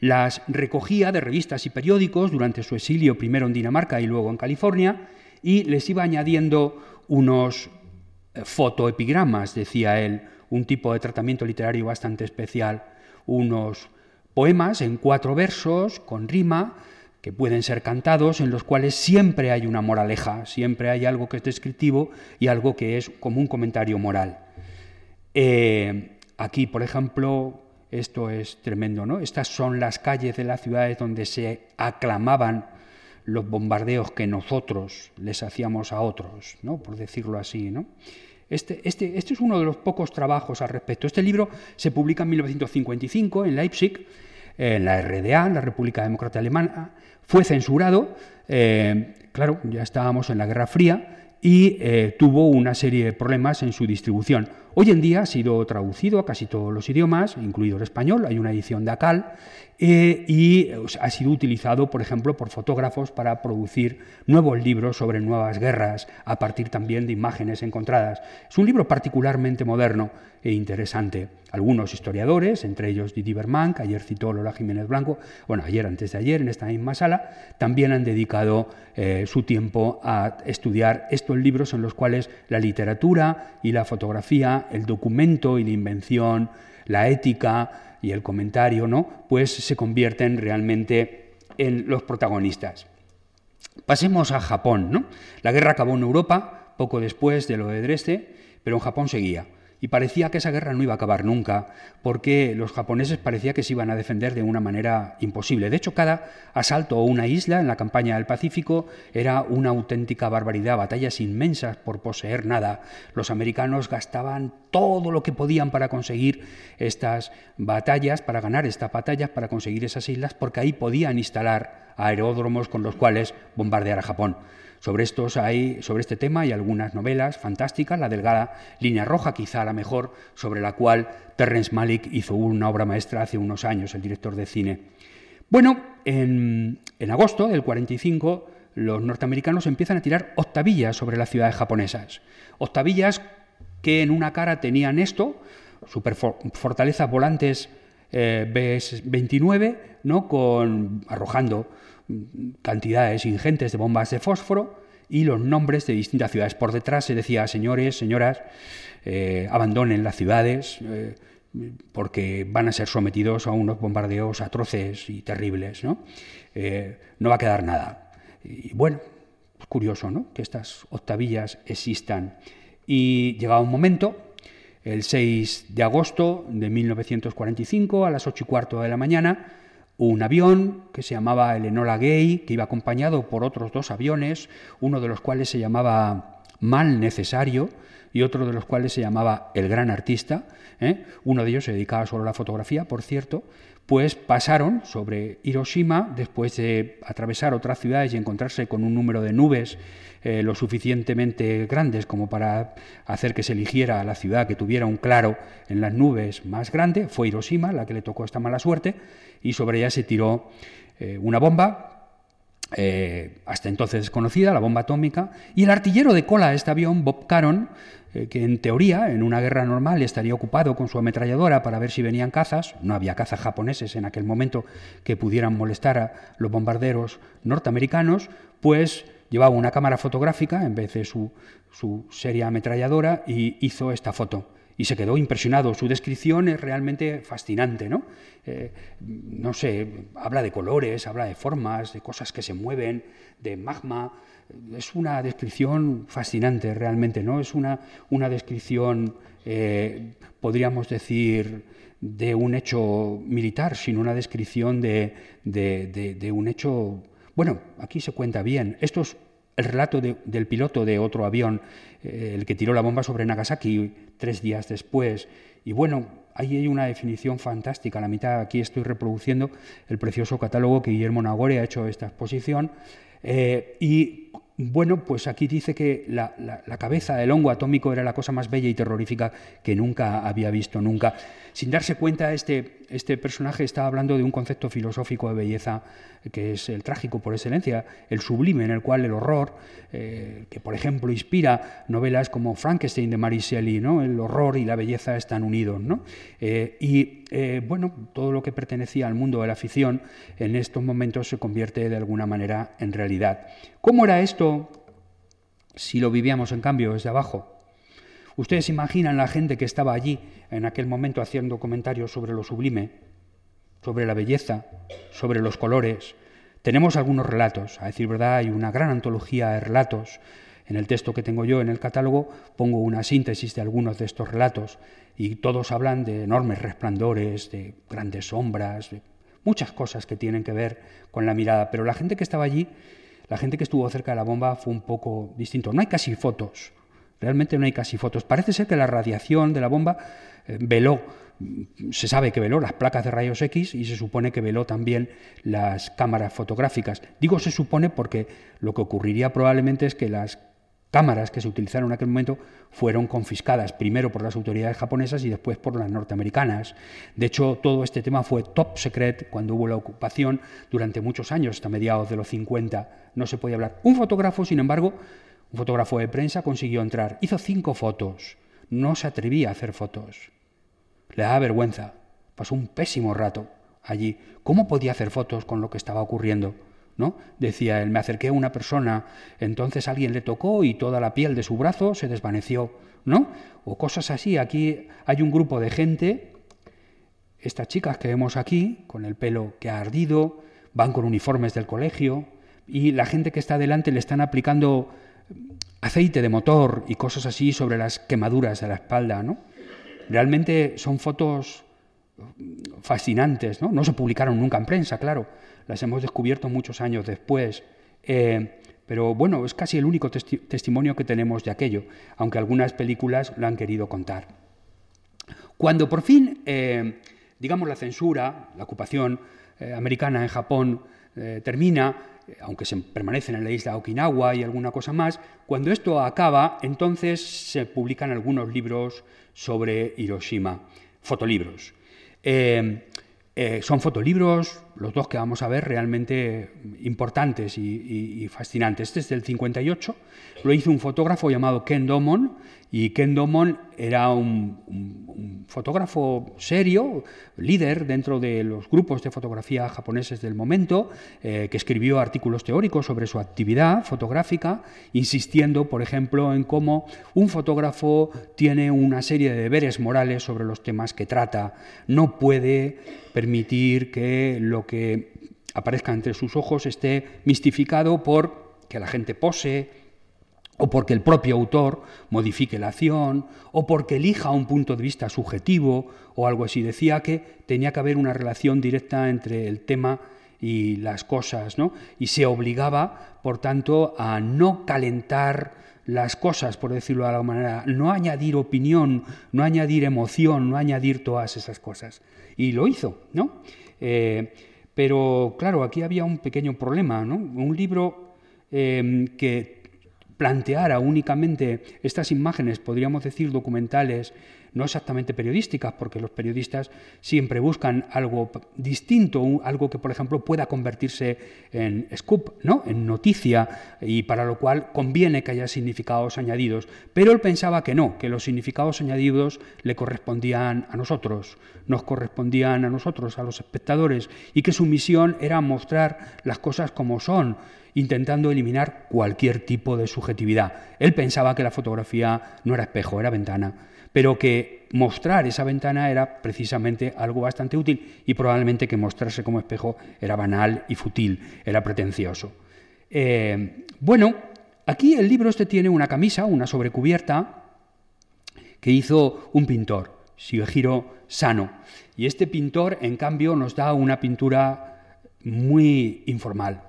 las recogía de revistas y periódicos durante su exilio primero en Dinamarca y luego en California y les iba añadiendo unos eh, fotoepigramas, decía él, un tipo de tratamiento literario bastante especial, unos poemas en cuatro versos con rima que pueden ser cantados, en los cuales siempre hay una moraleja, siempre hay algo que es descriptivo y algo que es como un comentario moral. Eh, aquí, por ejemplo, esto es tremendo, ¿no? Estas son las calles de las ciudades donde se aclamaban los bombardeos que nosotros les hacíamos a otros, ¿no? Por decirlo así, ¿no? Este, este, este es uno de los pocos trabajos al respecto. Este libro se publica en 1955 en Leipzig, en la RDA, en la República Democrática Alemana. Fue censurado, eh, claro, ya estábamos en la Guerra Fría, y eh, tuvo una serie de problemas en su distribución. Hoy en día ha sido traducido a casi todos los idiomas, incluido el español, hay una edición de ACAL, eh, y ha sido utilizado, por ejemplo, por fotógrafos para producir nuevos libros sobre nuevas guerras, a partir también de imágenes encontradas. Es un libro particularmente moderno e interesante. Algunos historiadores, entre ellos Didi Berman, que ayer citó Lola Jiménez Blanco, bueno, ayer antes de ayer en esta misma sala, también han dedicado eh, su tiempo a estudiar estos libros en los cuales la literatura y la fotografía el documento y la invención, la ética y el comentario, ¿no? Pues se convierten realmente en los protagonistas. Pasemos a Japón, ¿no? La guerra acabó en Europa poco después de lo de Dresde, pero en Japón seguía y parecía que esa guerra no iba a acabar nunca, porque los japoneses parecía que se iban a defender de una manera imposible. De hecho, cada asalto a una isla en la campaña del Pacífico era una auténtica barbaridad, batallas inmensas por poseer nada. Los americanos gastaban todo lo que podían para conseguir estas batallas, para ganar estas batallas, para conseguir esas islas, porque ahí podían instalar aeródromos con los cuales bombardear a Japón. Sobre, estos hay, sobre este tema hay algunas novelas fantásticas, la delgada línea roja, quizá la mejor, sobre la cual Terrence Malick hizo una obra maestra hace unos años, el director de cine. Bueno, en, en agosto del 45 los norteamericanos empiezan a tirar octavillas sobre las ciudades japonesas. Octavillas que en una cara tenían esto, superfortalezas volantes eh, B-29, ¿no? con, arrojando cantidades ingentes de bombas de fósforo y los nombres de distintas ciudades. Por detrás se decía, señores, señoras, eh, abandonen las ciudades eh, porque van a ser sometidos a unos bombardeos atroces y terribles. No, eh, no va a quedar nada. Y bueno, es curioso ¿no? que estas octavillas existan. Y llegaba un momento, el 6 de agosto de 1945, a las 8 y cuarto de la mañana, un avión que se llamaba el Enola Gay, que iba acompañado por otros dos aviones, uno de los cuales se llamaba mal necesario y otro de los cuales se llamaba El Gran Artista. ¿eh? Uno de ellos se dedicaba solo a la fotografía, por cierto, pues pasaron sobre Hiroshima después de atravesar otras ciudades y encontrarse con un número de nubes eh, lo suficientemente grandes como para hacer que se eligiera la ciudad que tuviera un claro en las nubes más grande. Fue Hiroshima la que le tocó esta mala suerte y sobre ella se tiró eh, una bomba eh, hasta entonces desconocida, la bomba atómica, y el artillero de cola de este avión, Bob Caron, eh, que en teoría en una guerra normal estaría ocupado con su ametralladora para ver si venían cazas, no había cazas japoneses en aquel momento que pudieran molestar a los bombarderos norteamericanos, pues llevaba una cámara fotográfica en vez de su, su seria ametralladora y hizo esta foto y se quedó impresionado. Su descripción es realmente fascinante, ¿no? Eh, no sé, habla de colores, habla de formas, de cosas que se mueven, de magma. Es una descripción fascinante realmente, ¿no? Es una, una descripción, eh, podríamos decir, de un hecho militar, sino una descripción de, de, un hecho... Bueno, aquí se cuenta bien. Esto es el relato del piloto de otro avión, eh, el que tiró la bomba sobre Nagasaki tres días después. Y bueno, ahí hay una definición fantástica. A la mitad aquí estoy reproduciendo el precioso catálogo que Guillermo Nagore ha hecho de esta exposición. Eh, y bueno, pues aquí dice que la, la, cabeza del hongo atómico era la cosa más bella y terrorífica que nunca había visto, nunca. Sin darse cuenta, este, este personaje está hablando de un concepto filosófico de belleza que es el trágico por excelencia, el sublime, en el cual el horror, eh, que por ejemplo inspira novelas como Frankenstein de Mary Shelley, ¿no? el horror y la belleza están unidos. ¿no? Eh, y eh, bueno, todo lo que pertenecía al mundo de la ficción en estos momentos se convierte de alguna manera en realidad. ¿Cómo era esto si lo vivíamos en cambio desde abajo? Ustedes imaginan la gente que estaba allí en aquel momento haciendo comentarios sobre lo sublime, sobre la belleza, sobre los colores. Tenemos algunos relatos, a decir verdad, hay una gran antología de relatos. En el texto que tengo yo en el catálogo pongo una síntesis de algunos de estos relatos y todos hablan de enormes resplandores, de grandes sombras, de muchas cosas que tienen que ver con la mirada. Pero la gente que estaba allí, la gente que estuvo cerca de la bomba fue un poco distinto. No hay casi fotos, Realmente no hay casi fotos. Parece ser que la radiación de la bomba eh, veló, se sabe que veló las placas de rayos X y se supone que veló también las cámaras fotográficas. Digo se supone porque lo que ocurriría probablemente es que las cámaras que se utilizaron en aquel momento fueron confiscadas, primero por las autoridades japonesas y después por las norteamericanas. De hecho, todo este tema fue top secret cuando hubo la ocupación durante muchos años, hasta mediados de los 50. No se podía hablar. Un fotógrafo, sin embargo, un fotógrafo de prensa consiguió entrar, hizo cinco fotos, no se atrevía a hacer fotos. Le daba vergüenza, pasó un pésimo rato allí. ¿Cómo podía hacer fotos con lo que estaba ocurriendo? ¿No? Decía él, me acerqué a una persona, entonces alguien le tocó y toda la piel de su brazo se desvaneció, ¿no? O cosas así. Aquí hay un grupo de gente, estas chicas que vemos aquí, con el pelo que ha ardido, van con uniformes del colegio, y la gente que está delante le están aplicando aceite de motor y cosas así sobre las quemaduras de la espalda, ¿no? Realmente son fotos fascinantes, ¿no? No se publicaron nunca en prensa, claro, las hemos descubierto muchos años después. Eh, pero bueno, es casi el único testimonio que tenemos de aquello, aunque algunas películas lo han querido contar. Cuando por fin, eh, digamos, la censura, la ocupación eh, americana en Japón termina, aunque se permanecen en la isla Okinawa y alguna cosa más, cuando esto acaba, entonces se publican algunos libros sobre Hiroshima, fotolibros. Eh, eh, son fotolibros, los dos que vamos a ver, realmente importantes y, y, fascinantes. Este es del 58, lo hizo un fotógrafo llamado Ken Domon, y Ken Domon era un, fotógrafo serio, líder dentro de los grupos de fotografía japoneses del momento, eh, que escribió artículos teóricos sobre su actividad fotográfica, insistiendo, por ejemplo, en cómo un fotógrafo tiene una serie de deberes morales sobre los temas que trata. No puede permitir que lo que aparezca entre sus ojos esté mistificado por que la gente pose, o porque el propio autor modifique la acción, o porque elija un punto de vista subjetivo, o algo así. Decía que tenía que haber una relación directa entre el tema y las cosas, ¿no? Y se obligaba, por tanto, a no calentar las cosas, por decirlo de alguna manera, no añadir opinión, no añadir emoción, no añadir todas esas cosas. Y lo hizo, ¿no? Eh, pero claro, aquí había un pequeño problema, ¿no? Un libro eh, que planteara únicamente estas imágenes, podríamos decir documentales, no exactamente periodísticas, porque los periodistas siempre buscan algo distinto, algo que, por ejemplo, pueda convertirse en scoop, ¿no? en noticia, y para lo cual conviene que haya significados añadidos. Pero él pensaba que no, que los significados añadidos le correspondían a nosotros, nos correspondían a nosotros, a los espectadores, y que su misión era mostrar las cosas como son, intentando eliminar cualquier tipo de subjetividad. Él pensaba que la fotografía no era espejo, era ventana pero que mostrar esa ventana era precisamente algo bastante útil y probablemente que mostrarse como espejo era banal y fútil, era pretencioso. Eh, bueno, aquí el libro este tiene una camisa, una sobrecubierta, que hizo un pintor, Shiogiro Sano. Y este pintor, en cambio, nos da una pintura muy informal.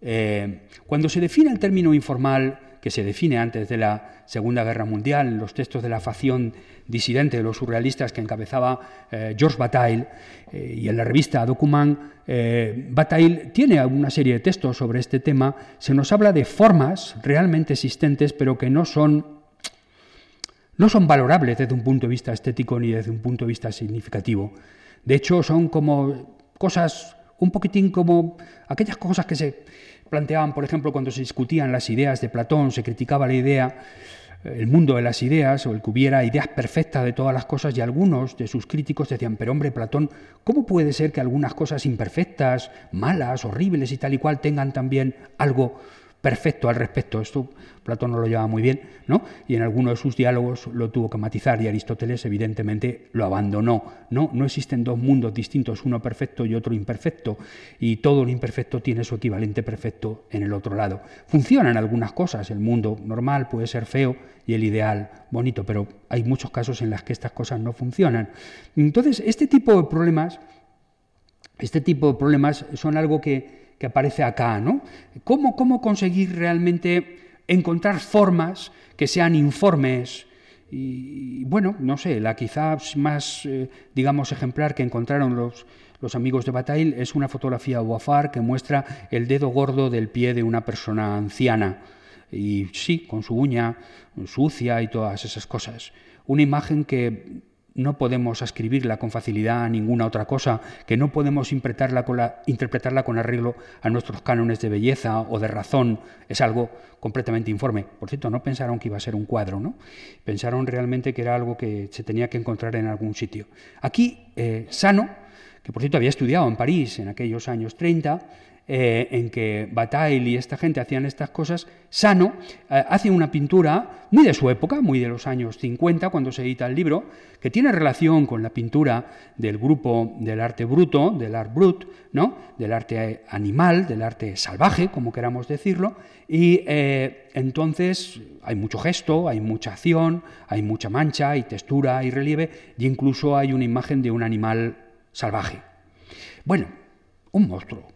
Eh, cuando se define el término informal, que se define antes de la Segunda Guerra Mundial, en los textos de la facción disidente de los surrealistas que encabezaba eh, Georges Bataille, eh, y en la revista Document, eh, Bataille tiene una serie de textos sobre este tema, se nos habla de formas realmente existentes, pero que no son, no son valorables desde un punto de vista estético ni desde un punto de vista significativo. De hecho, son como cosas un poquitín como aquellas cosas que se planteaban, por ejemplo, cuando se discutían las ideas de Platón, se criticaba la idea, eh, el mundo de las ideas, o el que hubiera ideas perfectas de todas las cosas, y algunos de sus críticos decían, pero hombre, Platón, ¿cómo puede ser que algunas cosas imperfectas, malas, horribles y tal y cual tengan también algo perfecto al respecto. Esto Platón no lo llevaba muy bien, ¿no? Y en alguno de sus diálogos lo tuvo que matizar y Aristóteles evidentemente lo abandonó. No, no existen dos mundos distintos, uno perfecto y otro imperfecto, y todo lo imperfecto tiene su equivalente perfecto en el otro lado. Funcionan algunas cosas, el mundo normal puede ser feo y el ideal bonito, pero hay muchos casos en los que estas cosas no funcionan. Entonces, este tipo de problemas, este tipo de problemas son algo que que aparece acá, ¿no? ¿Cómo, cómo conseguir realmente encontrar formas que sean informes? Y, bueno, no sé, la quizás más, eh, digamos, ejemplar que encontraron los, los amigos de Bataille es una fotografía Wafar que muestra el dedo gordo del pie de una persona anciana. Y sí, con su uña sucia y todas esas cosas. Una imagen que no podemos ascribirla con facilidad a ninguna otra cosa, que no podemos interpretarla con, arreglo a nuestros cánones de belleza o de razón, es algo completamente informe. Por cierto, no pensaron que iba a ser un cuadro, ¿no? Pensaron realmente que era algo que se tenía que encontrar en algún sitio. Aquí, eh, Sano, que por cierto había estudiado en París en aquellos años 30, eh, en que Bataille y esta gente hacían estas cosas, Sano eh, hace una pintura muy de su época, muy de los años 50, cuando se edita el libro, que tiene relación con la pintura del grupo del arte bruto, del art brut, ¿no? del arte animal, del arte salvaje, como queramos decirlo, y eh, entonces hay mucho gesto, hay mucha acción, hay mucha mancha, hay textura, hay relieve, y incluso hay una imagen de un animal salvaje. Bueno, un monstruo,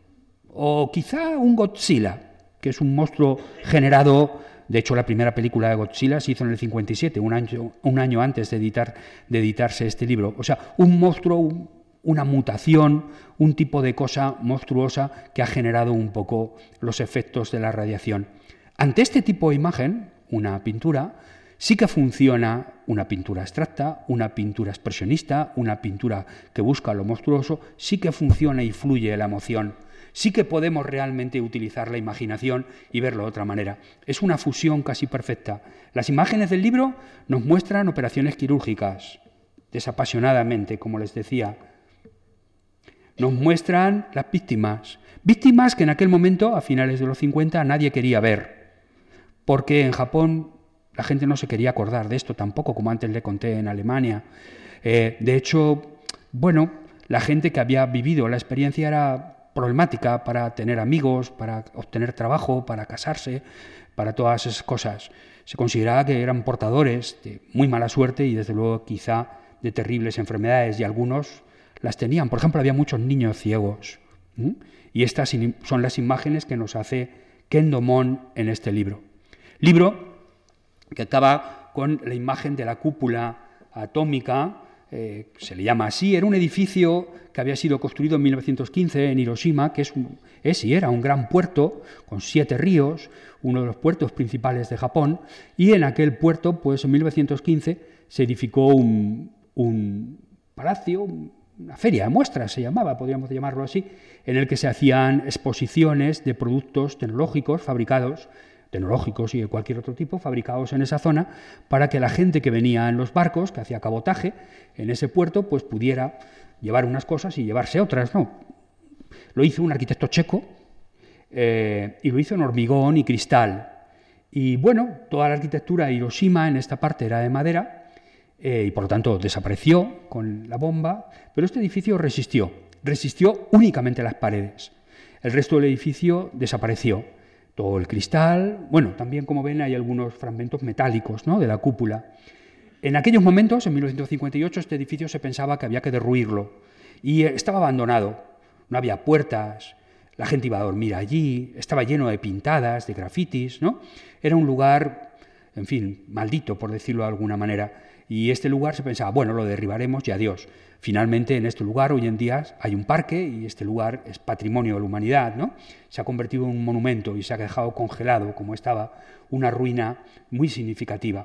o quizá un Godzilla, que es un monstruo generado, de hecho la primera película de Godzilla se hizo en el 57, un año, un año antes de, editar, de editarse este libro. O sea, un monstruo, una mutación, un tipo de cosa monstruosa que ha generado un poco los efectos de la radiación. Ante este tipo de imagen, una pintura, sí que funciona una pintura abstracta, una pintura expresionista, una pintura que busca lo monstruoso, sí que funciona y fluye la emoción sí que podemos realmente utilizar la imaginación y verlo de otra manera. Es una fusión casi perfecta. Las imágenes del libro nos muestran operaciones quirúrgicas, desapasionadamente, como les decía. Nos muestran las víctimas, víctimas que en aquel momento, a finales de los 50, nadie quería ver, porque en Japón la gente no se quería acordar de esto tampoco, como antes le conté en Alemania. Eh, de hecho, bueno, la gente que había vivido la experiencia era problemática para tener amigos, para obtener trabajo, para casarse, para todas esas cosas. Se consideraba que eran portadores de muy mala suerte y desde luego quizá de terribles enfermedades y algunos las tenían. Por ejemplo, había muchos niños ciegos. Y estas son las imágenes que nos hace Ken Domon en este libro. Libro que acaba con la imagen de la cúpula atómica, eh, se le llama así, era un edificio que había sido construido en 1915 en Hiroshima, que es, es y era un gran puerto con siete ríos, uno de los puertos principales de Japón, y en aquel puerto, pues en 1915, se edificó un, un palacio, una feria de muestras se llamaba, podríamos llamarlo así, en el que se hacían exposiciones de productos tecnológicos fabricados tecnológicos y de cualquier otro tipo, fabricados en esa zona, para que la gente que venía en los barcos, que hacía cabotaje en ese puerto, pues pudiera llevar unas cosas y llevarse otras. No. Lo hizo un arquitecto checo eh, y lo hizo en hormigón y cristal. Y bueno, toda la arquitectura de Hiroshima en esta parte era de madera eh, y por lo tanto desapareció con la bomba, pero este edificio resistió, resistió únicamente las paredes. El resto del edificio desapareció todo el cristal, bueno, también como ven hay algunos fragmentos metálicos ¿no? de la cúpula. En aquellos momentos, en 1958, este edificio se pensaba que había que derruirlo y estaba abandonado, no había puertas, la gente iba a dormir allí, estaba lleno de pintadas, de grafitis, ¿no? Era un lugar, en fin, maldito, por decirlo de alguna manera. Y este lugar se pensaba, bueno, lo derribaremos y adiós. Finalmente, en este lugar hoy en día hay un parque y este lugar es patrimonio de la humanidad, ¿no? Se ha convertido en un monumento y se ha dejado congelado, como estaba, una ruina muy significativa.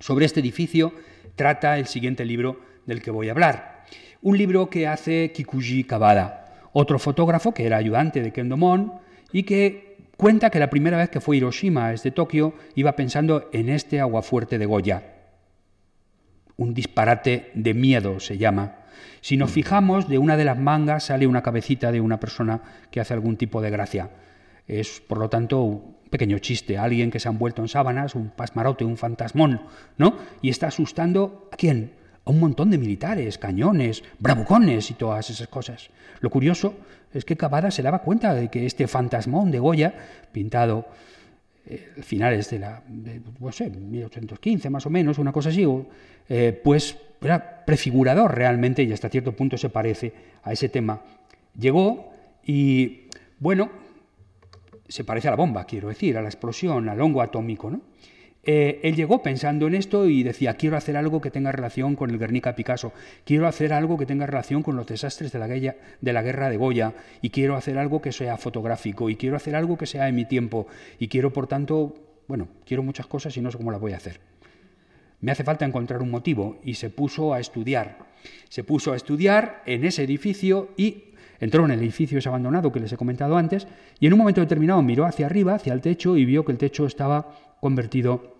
Sobre este edificio trata el siguiente libro del que voy a hablar. Un libro que hace Kikuji Kabada, otro fotógrafo que era ayudante de Kendo Mon y que cuenta que la primera vez que fue a Hiroshima desde Tokio iba pensando en este aguafuerte de Goya un disparate de miedo se llama. Si nos fijamos, de una de las mangas sale una cabecita de una persona que hace algún tipo de gracia. Es, por lo tanto, un pequeño chiste, alguien que se ha envuelto en sábanas, un pasmarote, un fantasmón, ¿no? Y está asustando a quién? A un montón de militares, cañones, bravucones y todas esas cosas. Lo curioso es que Cavada se daba cuenta de que este fantasmón de Goya, pintado eh, finales de la, de, no sé, 1815 más o menos, una cosa así, eh, pues era prefigurador realmente y hasta cierto punto se parece a ese tema. Llegó y, bueno, se parece a la bomba, quiero decir, a la explosión, al hongo atómico, ¿no? Eh, él llegó pensando en esto y decía, quiero hacer algo que tenga relación con el Guernica Picasso, quiero hacer algo que tenga relación con los desastres de la, guerra, de la guerra de Goya, y quiero hacer algo que sea fotográfico, y quiero hacer algo que sea en mi tiempo, y quiero, por tanto, bueno, quiero muchas cosas y no sé cómo las voy a hacer. Me hace falta encontrar un motivo. Y se puso a estudiar. Se puso a estudiar en ese edificio y entró en el edificio ese abandonado que les he comentado antes. Y en un momento determinado miró hacia arriba, hacia el techo y vio que el techo estaba convertido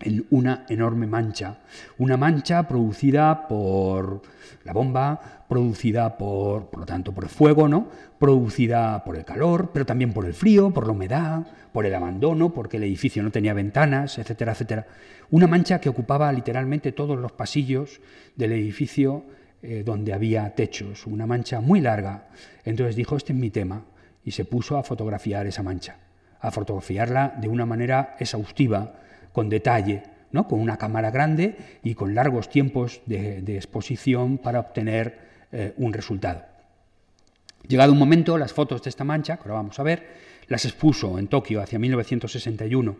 en una enorme mancha, una mancha producida por la bomba, producida por, por lo tanto, por el fuego, ¿no? producida por el calor, pero también por el frío, por la humedad, por el abandono, porque el edificio no tenía ventanas, etcétera, etcétera. Una mancha que ocupaba literalmente todos los pasillos del edificio eh, donde había techos, una mancha muy larga. Entonces dijo, este es mi tema, y se puso a fotografiar esa mancha a fotografiarla de una manera exhaustiva, con detalle, ¿no? con una cámara grande y con largos tiempos de, exposición para obtener eh, un resultado. Llegado un momento, las fotos de esta mancha, que ahora vamos a ver, las expuso en Tokio hacia 1961.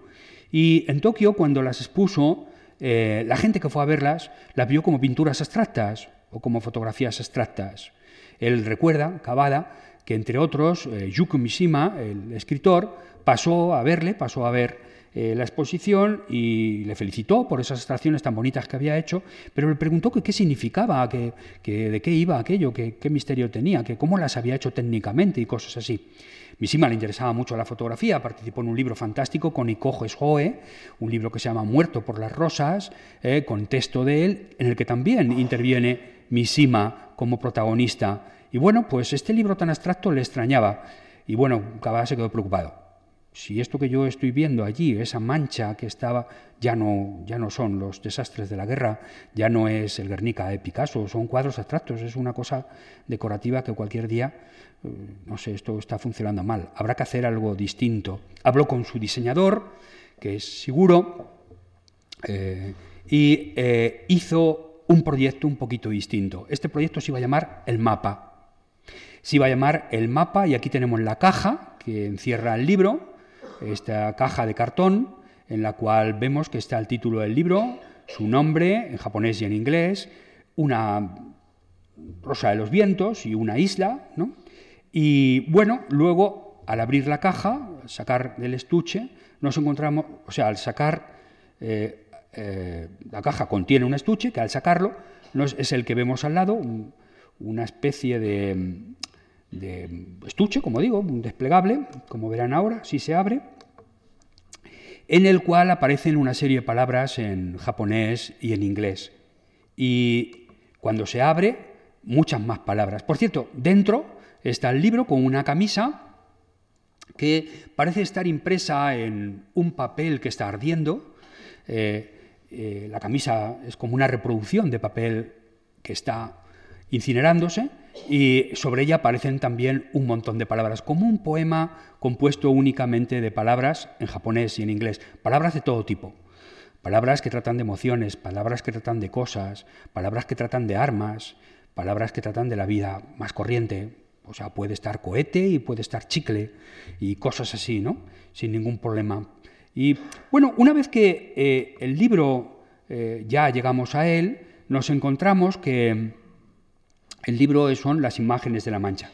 Y en Tokio, cuando las expuso, eh, la gente que fue a verlas las vio como pinturas abstractas o como fotografías abstractas. Él recuerda, Cavada, que entre otros, eh, Yuko Mishima, el escritor, pasó a verle, pasó a ver eh, la exposición y le felicitó por esas extracciones tan bonitas que había hecho, pero le preguntó qué significaba, que, de qué iba aquello, que, qué misterio tenía, que cómo las había hecho técnicamente y cosas así. Mishima le interesaba mucho la fotografía, participó en un libro fantástico con Ikojo Eshoe, un libro que se llama Muerto por las Rosas, eh, con texto de él, en el que también interviene Mishima como protagonista. Y bueno, pues este libro tan abstracto le extrañaba. Y bueno, Cavada se quedó preocupado si esto que yo estoy viendo allí, esa mancha que estaba, ya no, ya no son los desastres de la guerra, ya no es el Guernica de Picasso, son cuadros abstractos, es una cosa decorativa que cualquier día, eh, no sé, esto está funcionando mal, habrá que hacer algo distinto. Habló con su diseñador, que es seguro, eh, y eh, hizo un proyecto un poquito distinto. Este proyecto se iba a llamar El Mapa. Se iba a llamar El Mapa, y aquí tenemos la caja que encierra el libro, esta caja de cartón en la cual vemos que está el título del libro, su nombre en japonés y en inglés, una rosa de los vientos y una isla, ¿no? Y bueno, luego al abrir la caja, sacar del estuche, nos encontramos, o sea, al sacar eh, eh, la caja contiene un estuche que al sacarlo es el que vemos al lado, una especie de, de estuche, como digo, un desplegable, como verán ahora, si se abre, en el cual aparecen una serie de palabras en japonés y en inglés. Y cuando se abre, muchas más palabras. Por cierto, dentro está el libro con una camisa que parece estar impresa en un papel que está ardiendo. Eh, eh, la camisa es como una reproducción de papel que está incinerándose y sobre ella aparecen también un montón de palabras, como un poema compuesto únicamente de palabras en japonés y en inglés, palabras de todo tipo. Palabras que tratan de emociones, palabras que tratan de cosas, palabras que tratan de armas, palabras que tratan de la vida más corriente. O sea, puede estar cohete y puede estar chicle y cosas así, ¿no? Sin ningún problema. Y bueno, una vez que eh, el libro eh, ya llegamos a él, nos encontramos que el libro son las imágenes de la mancha.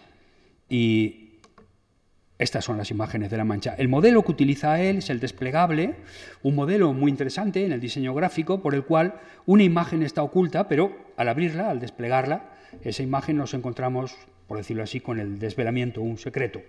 Y estas son las imágenes de la mancha. El modelo que utiliza él es el desplegable, un modelo muy interesante en el diseño gráfico por el cual una imagen está oculta, pero al abrirla, al desplegarla, esa imagen nos encontramos, por decirlo así, con el desvelamiento, un secreto.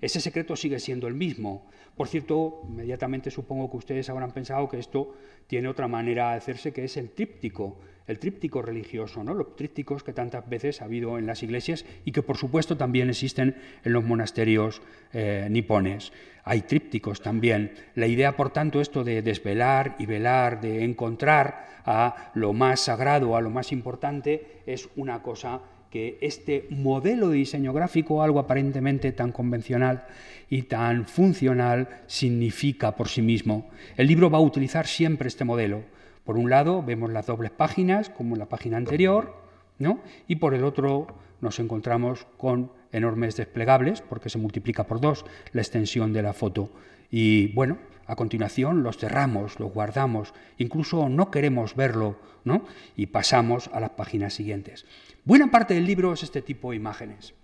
Ese secreto sigue siendo el mismo. Por cierto, inmediatamente supongo que ustedes habrán pensado que esto tiene otra manera de hacerse, que es el tríptico el tríptico religioso, ¿no? los trípticos que tantas veces ha habido en las iglesias y que por supuesto también existen en los monasterios eh, nipones. Hay trípticos también. La idea, por tanto, esto de desvelar y velar, de encontrar a lo más sagrado, a lo más importante, es una cosa que este modelo de diseño gráfico, algo aparentemente tan convencional y tan funcional, significa por sí mismo. El libro va a utilizar siempre este modelo por un lado vemos las dobles páginas, como en la página anterior, ¿no? y por el otro nos encontramos con enormes desplegables, porque se multiplica por dos la extensión de la foto. Y bueno, a continuación los cerramos, los guardamos, incluso no queremos verlo, ¿no? y pasamos a las páginas siguientes. Buena parte del libro es este tipo de imágenes.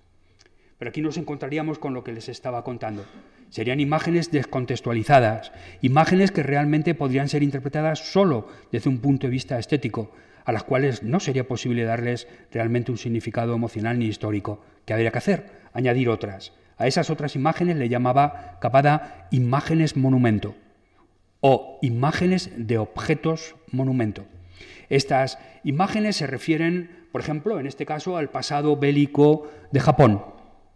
Pero aquí nos encontraríamos con lo que les estaba contando. Serían imágenes descontextualizadas, imágenes que realmente podrían ser interpretadas solo desde un punto de vista estético, a las cuales no sería posible darles realmente un significado emocional ni histórico. ¿Qué habría que hacer? Añadir otras. A esas otras imágenes le llamaba Capada imágenes monumento o imágenes de objetos monumento. Estas imágenes se refieren, por ejemplo, en este caso, al pasado bélico de Japón,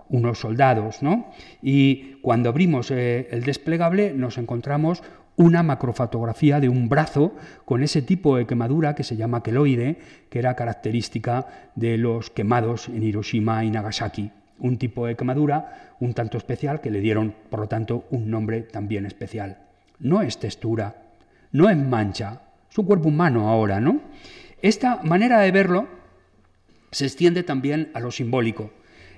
unos soldados, ¿no? Y cuando abrimos eh, el desplegable nos encontramos una macrofotografía de un brazo con ese tipo de quemadura que se llama queloide, que era característica de los quemados en Hiroshima y Nagasaki. Un tipo de quemadura un tanto especial que le dieron, por lo tanto, un nombre también especial. No es textura, no es mancha, es un cuerpo humano ahora, ¿no? Esta manera de verlo se extiende también a lo simbólico.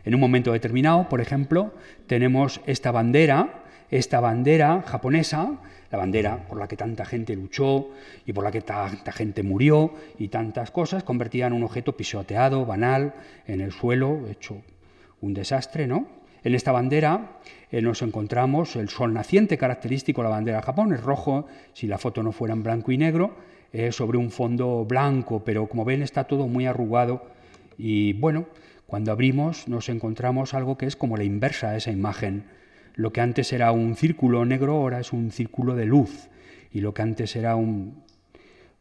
En un momento determinado, por ejemplo, tenemos esta bandera, esta bandera japonesa, la bandera por la que tanta gente luchó y por la que tanta gente murió y tantas cosas, convertida en un objeto pisoteado, banal, en el suelo, hecho un desastre, ¿no? En esta bandera eh, nos encontramos el sol naciente característico de la bandera de Japón, es rojo, si la foto no fuera en blanco y negro, eh, sobre un fondo blanco, pero como ven está todo muy arrugado y bueno, cuando abrimos nos encontramos algo que es como la inversa de esa imagen. Lo que antes era un círculo negro ahora es un círculo de luz y lo que antes era un,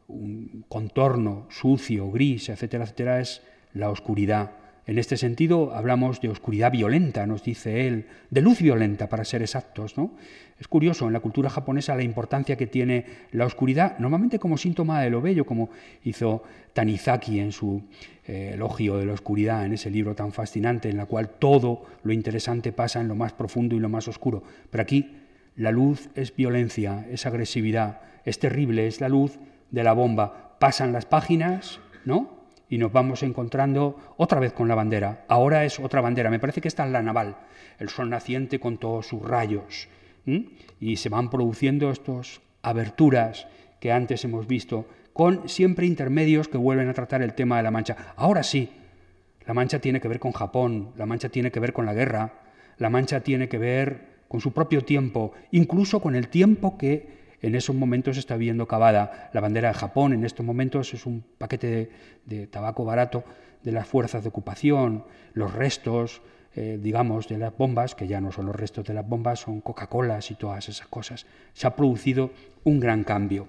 un contorno sucio, gris, etcétera, etcétera, es la oscuridad. En este sentido, hablamos de oscuridad violenta, nos dice él, de luz violenta, para ser exactos. ¿no? Es curioso en la cultura japonesa la importancia que tiene la oscuridad, normalmente como síntoma de lo bello, como hizo Tanizaki en su eh, elogio de la oscuridad, en ese libro tan fascinante, en la cual todo lo interesante pasa en lo más profundo y lo más oscuro. Pero aquí la luz es violencia, es agresividad, es terrible, es la luz de la bomba. Pasan las páginas, ¿no? Y nos vamos encontrando otra vez con la bandera. Ahora es otra bandera, me parece que esta es la naval, el sol naciente con todos sus rayos. Y se van produciendo estos aberturas que antes hemos visto, con siempre intermedios que vuelven a tratar el tema de la Mancha. Ahora sí, la Mancha tiene que ver con Japón, la Mancha tiene que ver con la guerra, la Mancha tiene que ver con su propio tiempo, incluso con el tiempo que en esos momentos está viendo cavada. La bandera de Japón en estos momentos es un paquete de, tabaco barato de las fuerzas de ocupación, los restos, eh, digamos, de las bombas, que ya no son los restos de las bombas, son Coca-Colas y todas esas cosas. Se ha producido un gran cambio,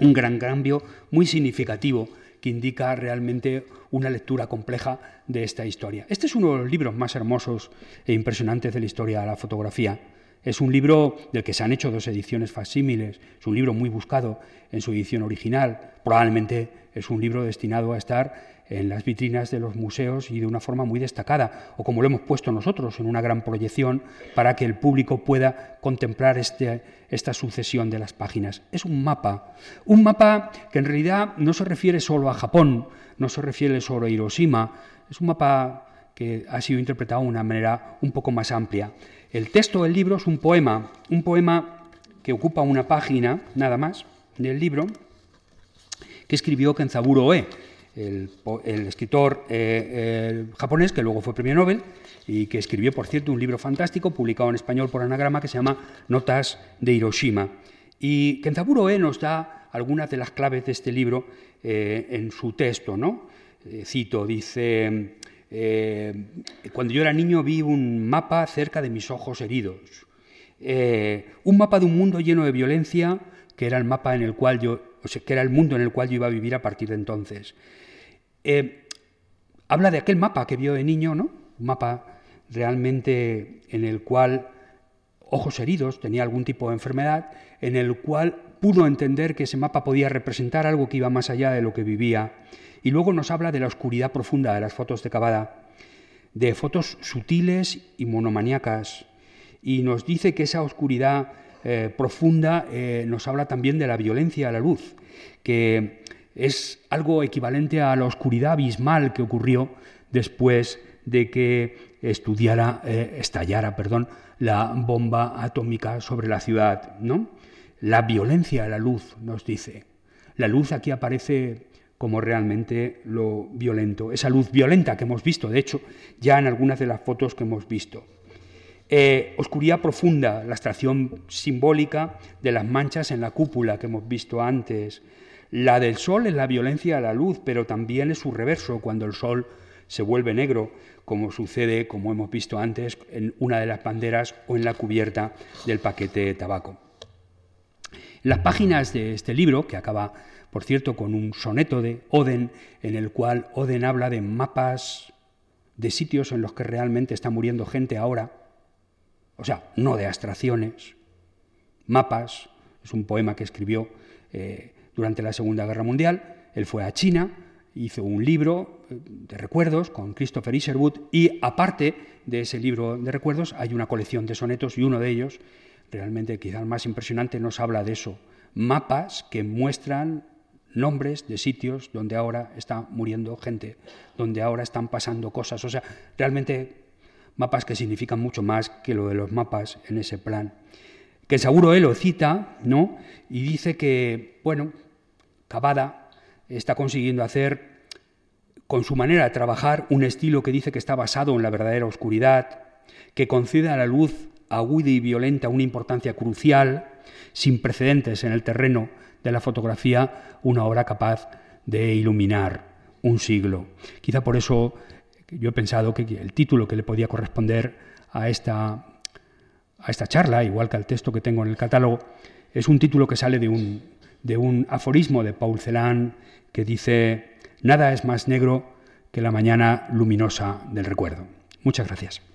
un gran cambio muy significativo que indica realmente una lectura compleja de esta historia. Este es uno de los libros más hermosos e impresionantes de la historia de la fotografía. Es un libro del que se han hecho dos ediciones facsímiles, es un libro muy buscado en su edición original, probablemente es un libro destinado a estar en las vitrinas de los museos y de una forma muy destacada, o como lo hemos puesto nosotros, en una gran proyección para que el público pueda contemplar este, esta sucesión de las páginas. Es un mapa, un mapa que en realidad no se refiere solo a Japón, no se refiere solo a Hiroshima, es un mapa que ha sido interpretado de una manera un poco más amplia. El texto del libro es un poema, un poema que ocupa una página, nada más, del libro, que escribió Kenzaburo Oe, el, escritor eh, japonés que luego fue premio Nobel y que escribió, por cierto, un libro fantástico publicado en español por Anagrama que se llama Notas de Hiroshima. Y Kenzaburo E nos da algunas de las claves de este libro eh, en su texto. ¿no? Eh, cito, dice, cuando yo era niño vi un mapa cerca de mis ojos heridos. un mapa de un mundo lleno de violencia que era el mapa en el cual yo, o sea, que era el mundo en el cual yo iba a vivir a partir de entonces. Eh, habla de aquel mapa que vio de niño, ¿no? Un mapa realmente en el cual ojos heridos, tenía algún tipo de enfermedad, en el cual pudo entender que ese mapa podía representar algo que iba más allá de lo que vivía. Y luego nos habla de la oscuridad profunda de las fotos de Cavada, de fotos sutiles y monomaniacas, y nos dice que esa oscuridad eh, profunda eh, nos habla también de la violencia a la luz, que es algo equivalente a la oscuridad abismal que ocurrió después de que estudiara, eh, estallara perdón, la bomba atómica sobre la ciudad. ¿no? La violencia a la luz, nos dice. La luz aquí aparece como realmente lo violento, esa luz violenta que hemos visto, de hecho, ya en algunas de las fotos que hemos visto. Eh, oscuridad profunda, la extracción simbólica de las manchas en la cúpula que hemos visto antes, la del sol es la violencia a la luz, pero también es su reverso cuando el sol se vuelve negro, como sucede, como hemos visto antes, en una de las banderas o en la cubierta del paquete de tabaco. las páginas de este libro, que acaba, por cierto, con un soneto de Oden, en el cual Oden habla de mapas de sitios en los que realmente está muriendo gente ahora, o sea, no de abstracciones, mapas, es un poema que escribió eh, durante la Segunda Guerra Mundial. Él fue a China, hizo un libro eh, de recuerdos con Christopher Isherwood y aparte de ese libro de recuerdos hay una colección de sonetos y uno de ellos, realmente quizá el más impresionante, nos habla de eso. Mapas que muestran nombres de sitios donde ahora está muriendo gente, donde ahora están pasando cosas. O sea, realmente mapas que significan mucho más que lo de los mapas en ese plan que seguro él lo cita, ¿no? Y dice que, bueno, Cavada está consiguiendo hacer con su manera de trabajar un estilo que dice que está basado en la verdadera oscuridad, que concede a la luz aguda y violenta una importancia crucial, sin precedentes en el terreno de la fotografía, una obra capaz de iluminar un siglo. Quizá por eso yo he pensado que el título que le podía corresponder a esta a esta charla, igual que al texto que tengo en el catálogo, es un título que sale de un, de un aforismo de Paul Celan que dice, nada es más negro que la mañana luminosa del recuerdo. Muchas gracias.